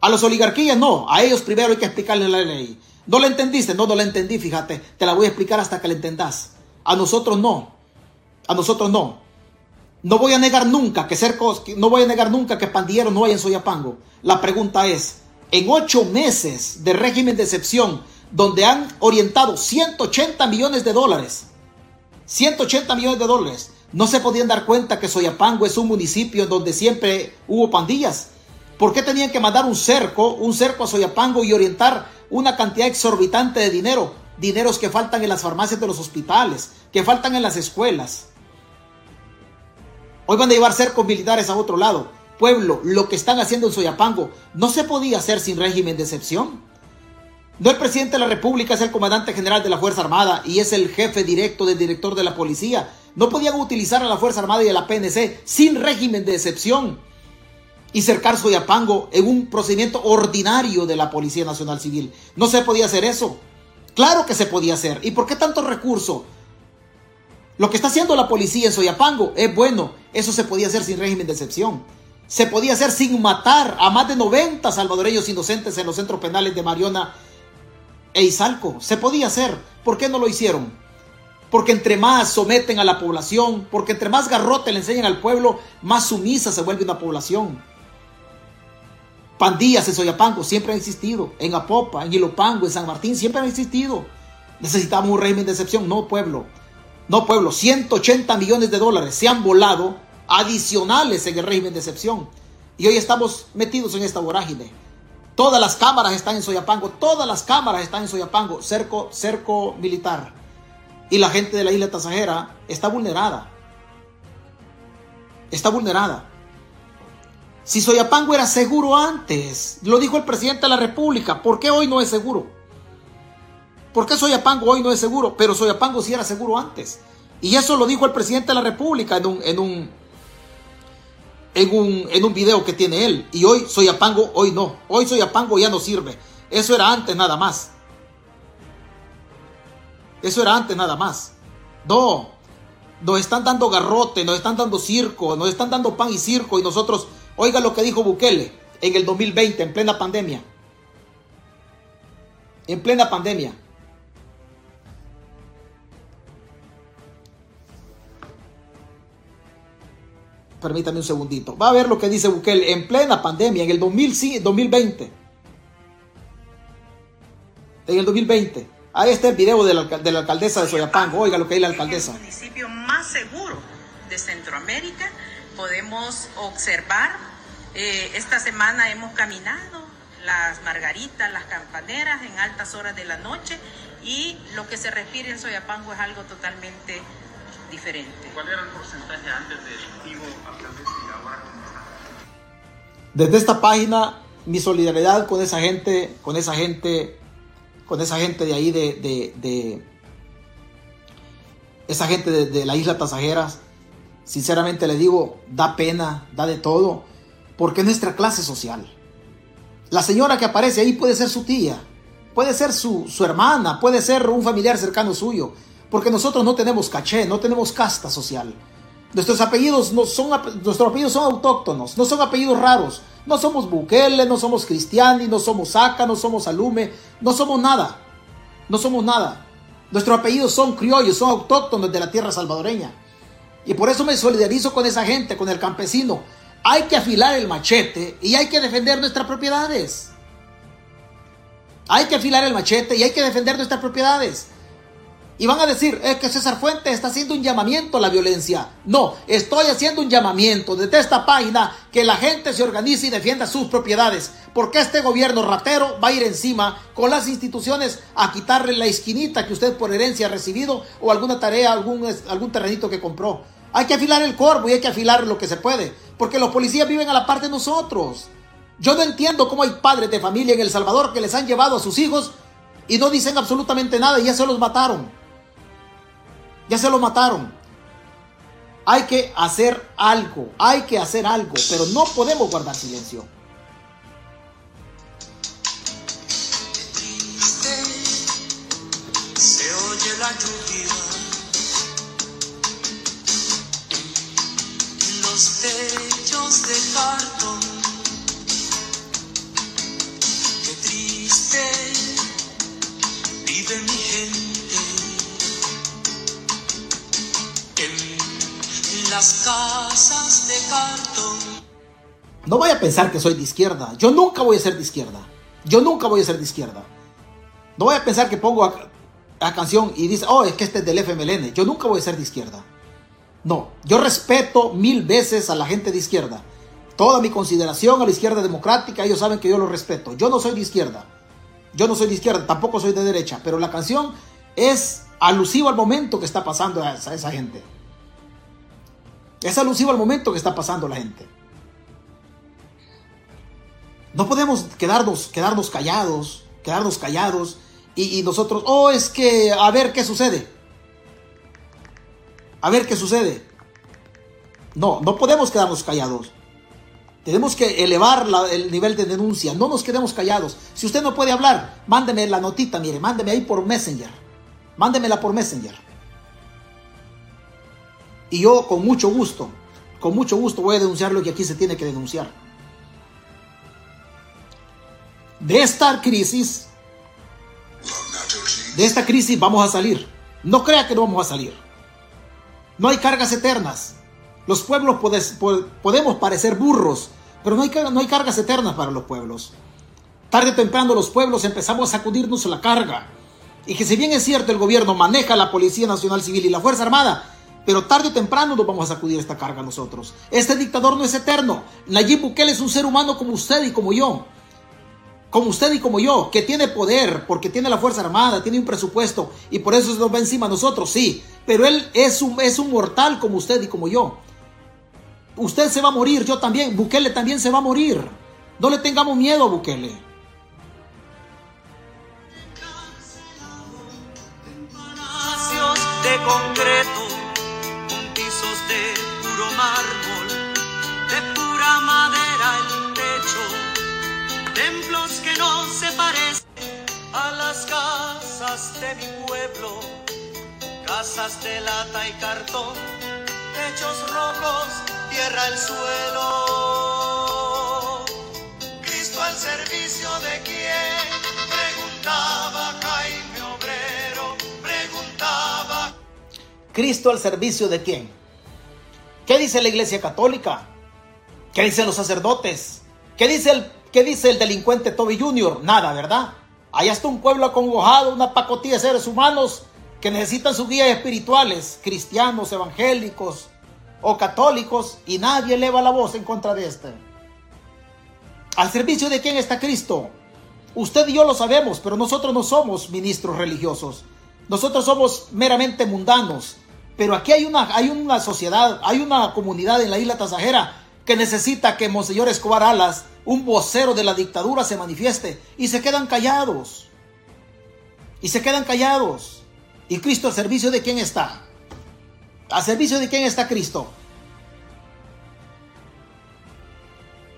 A los oligarquías no, a ellos primero hay que explicarles la ley. ¿No la entendiste? No, no la entendí, fíjate. Te la voy a explicar hasta que la entendas. A nosotros no. A nosotros no. No voy a negar nunca que ser no voy a negar nunca que pandilleros no hay en Soyapango. La pregunta es, en ocho meses de régimen de excepción, donde han orientado 180 millones de dólares, 180 millones de dólares, no se podían dar cuenta que Soyapango es un municipio donde siempre hubo pandillas. ¿Por qué tenían que mandar un cerco, un cerco a Soyapango y orientar una cantidad exorbitante de dinero? Dineros que faltan en las farmacias de los hospitales, que faltan en las escuelas. Hoy van a llevar cercos militares a otro lado. Pueblo, lo que están haciendo en Soyapango no se podía hacer sin régimen de excepción. No el presidente de la República es el comandante general de la Fuerza Armada y es el jefe directo del director de la policía. No podían utilizar a la Fuerza Armada y a la PNC sin régimen de excepción y cercar Soyapango en un procedimiento ordinario de la Policía Nacional Civil. No se podía hacer eso. Claro que se podía hacer. ¿Y por qué tanto recurso? Lo que está haciendo la policía en Soyapango es bueno. Eso se podía hacer sin régimen de excepción. Se podía hacer sin matar a más de 90 salvadoreños inocentes en los centros penales de Mariona e Izalco. Se podía hacer. ¿Por qué no lo hicieron? Porque entre más someten a la población, porque entre más garrote le enseñan al pueblo, más sumisa se vuelve una población. Pandillas en Soyapango siempre han existido. En Apopa, en Ilopango, en San Martín siempre han existido. Necesitamos un régimen de excepción. No, pueblo. No, pueblo. 180 millones de dólares se han volado adicionales en el régimen de excepción. Y hoy estamos metidos en esta vorágine. Todas las cámaras están en Soyapango. Todas las cámaras están en Soyapango. Cerco, cerco militar. Y la gente de la isla Tasajera está vulnerada. Está vulnerada. Si Soyapango era seguro antes, lo dijo el presidente de la República, ¿por qué hoy no es seguro? ¿Por qué Soyapango hoy no es seguro? Pero Soyapango sí era seguro antes. Y eso lo dijo el presidente de la República en un, en un, en un, en un video que tiene él. Y hoy Soyapango, hoy no. Hoy Soyapango ya no sirve. Eso era antes nada más. Eso era antes nada más. No. Nos están dando garrote, nos están dando circo, nos están dando pan y circo y nosotros Oiga lo que dijo Bukele en el 2020, en plena pandemia. En plena pandemia. Permítame un segundito. Va a ver lo que dice Bukele en plena pandemia, en el 2020. En el 2020. Ahí está el video de la, de la alcaldesa de Soyapango. Oiga lo que dice la alcaldesa. El municipio más seguro de Centroamérica podemos observar. Eh, esta semana hemos caminado las margaritas, las campaneras en altas horas de la noche y lo que se respira en Soyapango es algo totalmente diferente. ¿Cuál era el porcentaje antes del vivo y ahora Desde esta página, mi solidaridad con esa gente, con esa gente, con esa gente de ahí de, de, esa gente de, de la isla Tasajeras, Sinceramente le digo, da pena, da de todo, porque es nuestra clase social. La señora que aparece ahí puede ser su tía, puede ser su, su hermana, puede ser un familiar cercano suyo, porque nosotros no tenemos caché, no tenemos casta social. Nuestros apellidos no son, nuestros apellidos son autóctonos, no son apellidos raros. No somos Bukele, no somos Cristiani, no somos Saca, no somos Alume, no somos nada. No somos nada. Nuestros apellidos son criollos, son autóctonos de la tierra salvadoreña. Y por eso me solidarizo con esa gente, con el campesino. Hay que afilar el machete y hay que defender nuestras propiedades. Hay que afilar el machete y hay que defender nuestras propiedades. Y van a decir, es que César Fuentes está haciendo un llamamiento a la violencia. No, estoy haciendo un llamamiento desde esta página que la gente se organice y defienda sus propiedades. Porque este gobierno ratero va a ir encima con las instituciones a quitarle la esquinita que usted por herencia ha recibido o alguna tarea, algún, algún terrenito que compró. Hay que afilar el corvo y hay que afilar lo que se puede. Porque los policías viven a la par de nosotros. Yo no entiendo cómo hay padres de familia en El Salvador que les han llevado a sus hijos y no dicen absolutamente nada y ya se los mataron. Ya se lo mataron. Hay que hacer algo, hay que hacer algo, pero no podemos guardar silencio. Se oye la lluvia, los techos de cartón. Las casas de cartón. No vaya a pensar que soy de izquierda. Yo nunca voy a ser de izquierda. Yo nunca voy a ser de izquierda. No vaya a pensar que pongo la canción y dice, oh, es que este es del FMLN. Yo nunca voy a ser de izquierda. No, yo respeto mil veces a la gente de izquierda. Toda mi consideración a la izquierda democrática, ellos saben que yo lo respeto. Yo no soy de izquierda. Yo no soy de izquierda, tampoco soy de derecha. Pero la canción es alusiva al momento que está pasando a a esa gente. Es alusivo al momento que está pasando la gente. No podemos quedarnos, quedarnos callados, quedarnos callados y, nosotros, oh, es que a ver qué sucede. A ver qué sucede. No, no podemos quedarnos callados. Tenemos que elevar el nivel de denuncia. No nos quedemos callados. Si usted no puede hablar, mándeme la notita, mire, mándeme ahí por Messenger. Mándemela por Messenger. Y yo con mucho gusto, con mucho gusto voy a denunciar lo que aquí se tiene que denunciar. De esta crisis, de esta crisis vamos a salir. No crea que no vamos a salir. No hay cargas eternas. Los pueblos podemos parecer burros, pero no hay, no hay cargas eternas para los pueblos. Tarde o temprano los pueblos empezamos a sacudirnos la carga. Y que si bien es cierto el gobierno maneja la Policía Nacional Civil y la Fuerza Armada, pero tarde o temprano nos vamos a sacudir esta carga nosotros. Este dictador no es eterno. Nayib Bukele es un ser humano como usted y como yo. Como usted y como yo, que tiene poder, porque tiene la Fuerza Armada, tiene un presupuesto y por eso se nos va encima a nosotros, sí. Pero él es un, es un mortal como usted y como yo. Usted se va a morir, yo también. Bukele también se va a morir. No le tengamos miedo a Bukele. de concreto, a las casas de mi pueblo, casas de lata y cartón, techos rojos, tierra el suelo. Cristo al servicio de quien preguntaba Jaime Obrero, preguntaba Cristo al servicio de quién? ¿Qué dice la Iglesia Católica? ¿Qué dicen los sacerdotes? ¿Qué dice el, qué dice el delincuente Toby Jr.? Nada, ¿verdad? Allá está un pueblo acongojado, una pacotilla de seres humanos que necesitan sus guías espirituales, cristianos, evangélicos o católicos, y nadie eleva la voz en contra de este. ¿Al servicio de quién está Cristo? Usted y yo lo sabemos, pero nosotros no somos ministros religiosos. Nosotros somos meramente mundanos. Pero aquí hay una, hay una sociedad, hay una comunidad en la isla Tasajera que necesita que Monseñor Escobar Alas, un vocero de la dictadura, se manifieste. Y se quedan callados. Y se quedan callados. ¿Y Cristo al servicio de quién está? ¿Al servicio de quién está Cristo?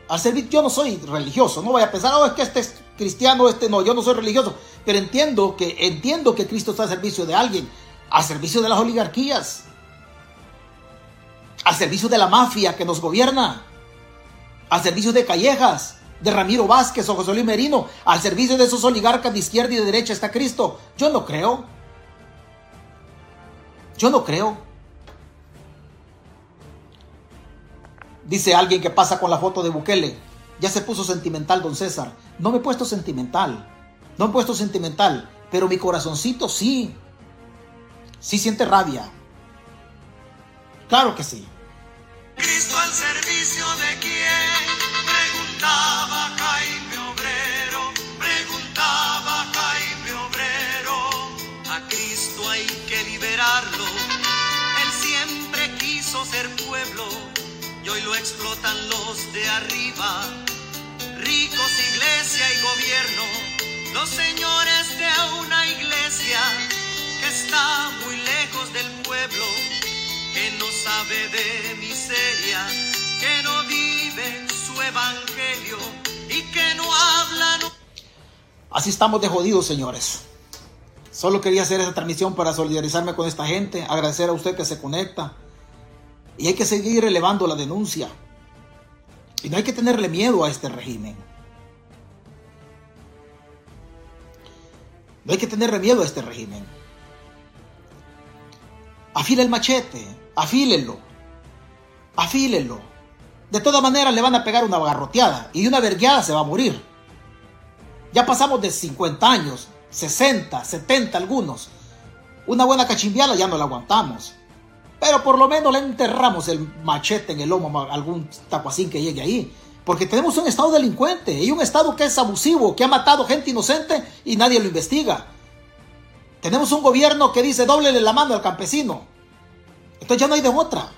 Al servicio, yo no soy religioso, no voy a pensar, oh, es que este es cristiano, este no, yo no soy religioso. Pero entiendo que, entiendo que Cristo está al servicio de alguien, al servicio de las oligarquías, al servicio de la mafia que nos gobierna, al servicio de Callejas, de Ramiro Vázquez o José Luis Merino, al servicio de esos oligarcas de izquierda y de derecha está Cristo. Yo no creo. Yo no creo. Dice alguien que pasa con la foto de Bukele. Ya se puso sentimental, don César. No me he puesto sentimental. No me he puesto sentimental. Pero mi corazoncito sí. Sí siente rabia. Claro que sí. Cristo al servicio de quién, preguntaba Jaime Obrero, preguntaba Jaime Obrero. A Cristo hay que liberarlo, él siempre quiso ser pueblo y hoy lo explotan los de arriba. Ricos, iglesia y gobierno, los señores de una iglesia que está muy lejos del pueblo que no sabe de miseria, que no vive su evangelio y que no habla. Así estamos de jodidos, señores. Solo quería hacer esta transmisión para solidarizarme con esta gente, agradecer a usted que se conecta. Y hay que seguir elevando la denuncia. Y no hay que tenerle miedo a este régimen. No hay que tenerle miedo a este régimen. Afile el machete, afílenlo, afílenlo. De todas maneras le van a pegar una garroteada y una vergueada se va a morir. Ya pasamos de 50 años, 60, 70 algunos. Una buena cachimbiada ya no la aguantamos. Pero por lo menos le enterramos el machete en el lomo a algún tacuacín que llegue ahí. Porque tenemos un estado delincuente y un estado que es abusivo, que ha matado gente inocente y nadie lo investiga. Tenemos un gobierno que dice doblele la mano al campesino. Entonces ya no hay de otra.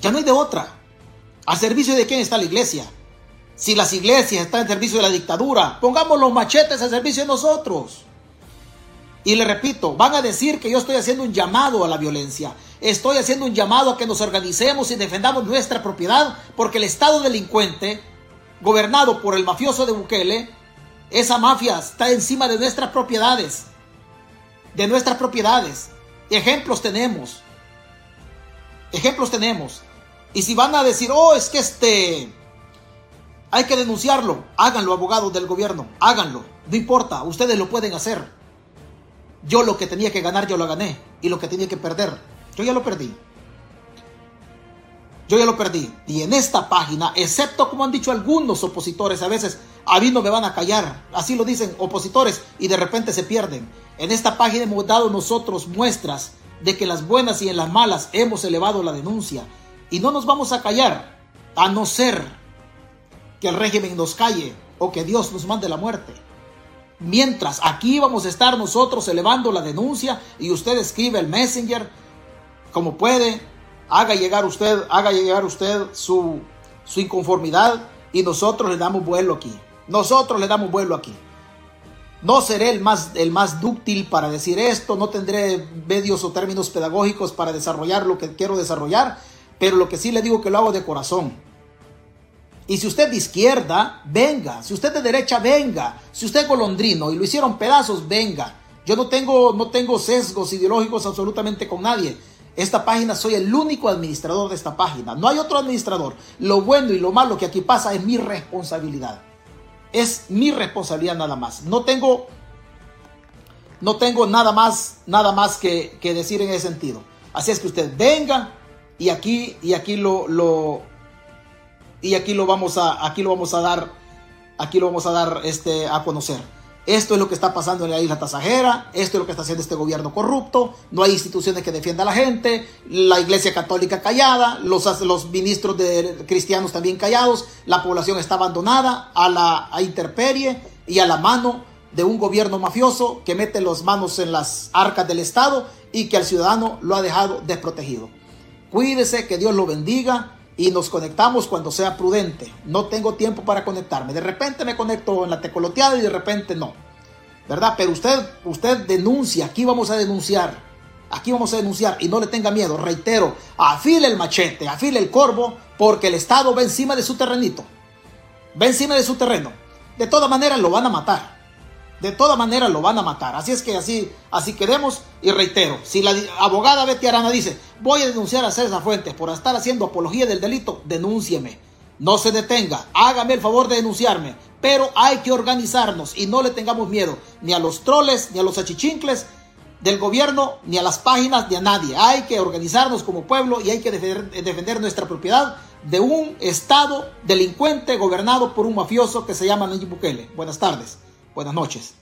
Ya no hay de otra. ¿A servicio de quién está la iglesia? Si las iglesias están en servicio de la dictadura, pongamos los machetes al servicio de nosotros. Y le repito, van a decir que yo estoy haciendo un llamado a la violencia. Estoy haciendo un llamado a que nos organicemos y defendamos nuestra propiedad, porque el Estado delincuente, gobernado por el mafioso de Bukele, esa mafia está encima de nuestras propiedades. De nuestras propiedades. Ejemplos tenemos. Ejemplos tenemos. Y si van a decir, oh, es que este... Hay que denunciarlo. Háganlo, abogados del gobierno. Háganlo. No importa, ustedes lo pueden hacer. Yo lo que tenía que ganar, yo lo gané. Y lo que tenía que perder, yo ya lo perdí. Yo ya lo perdí. Y en esta página, excepto como han dicho algunos opositores, a veces a mí no me van a callar. Así lo dicen opositores y de repente se pierden. En esta página hemos dado nosotros muestras de que las buenas y en las malas hemos elevado la denuncia. Y no nos vamos a callar, a no ser que el régimen nos calle o que Dios nos mande la muerte. Mientras aquí vamos a estar nosotros elevando la denuncia y usted escribe el messenger como puede, haga llegar usted, haga llegar usted su, su inconformidad y nosotros le damos vuelo aquí. Nosotros le damos vuelo aquí. No seré el más, el más dúctil para decir esto, no tendré medios o términos pedagógicos para desarrollar lo que quiero desarrollar, pero lo que sí le digo que lo hago de corazón. Y si usted de izquierda, venga. Si usted de derecha, venga. Si usted es golondrino y lo hicieron pedazos, venga. Yo no tengo, no tengo sesgos ideológicos absolutamente con nadie. Esta página soy el único administrador de esta página. No hay otro administrador. Lo bueno y lo malo que aquí pasa es mi responsabilidad. Es mi responsabilidad nada más. No tengo, no tengo nada más, nada más que, decir en ese sentido. Así es que usted venga y aquí, y aquí lo, lo, y aquí lo vamos a, aquí lo vamos a dar, aquí lo vamos a dar este, a conocer. Esto es lo que está pasando en la isla Tasajera, esto es lo que está haciendo este gobierno corrupto, no hay instituciones que defiendan a la gente, la iglesia católica callada, los, ministros de cristianos también callados, la población está abandonada a la a interperie y a la mano de un gobierno mafioso que mete las manos en las arcas del Estado y que al ciudadano lo ha dejado desprotegido. Cuídese, que Dios lo bendiga y nos conectamos cuando sea prudente. No tengo tiempo para conectarme. De repente me conecto en la tecoloteada y de repente no. ¿Verdad? Pero usted, usted denuncia. Aquí vamos a denunciar. Aquí vamos a denunciar y no le tenga miedo. Reitero, afile el machete, afile el corvo, porque el Estado va encima de su terrenito. Va encima de su terreno. De todas maneras lo van a matar. De todas maneras lo van a matar. Así es que así, así quedemos. Y reitero, si la abogada Betty Arana dice, voy a denunciar a César Fuentes por estar haciendo apología del delito, denúncieme. No se detenga. Hágame el favor de denunciarme. Pero hay que organizarnos y no le tengamos miedo ni a los troles, ni a los achichincles del gobierno, ni a las páginas, ni a nadie. Hay que organizarnos como pueblo y hay que defender, defender nuestra propiedad de un Estado delincuente gobernado por un mafioso que se llama Nayib Bukele. Buenas tardes, buenas noches.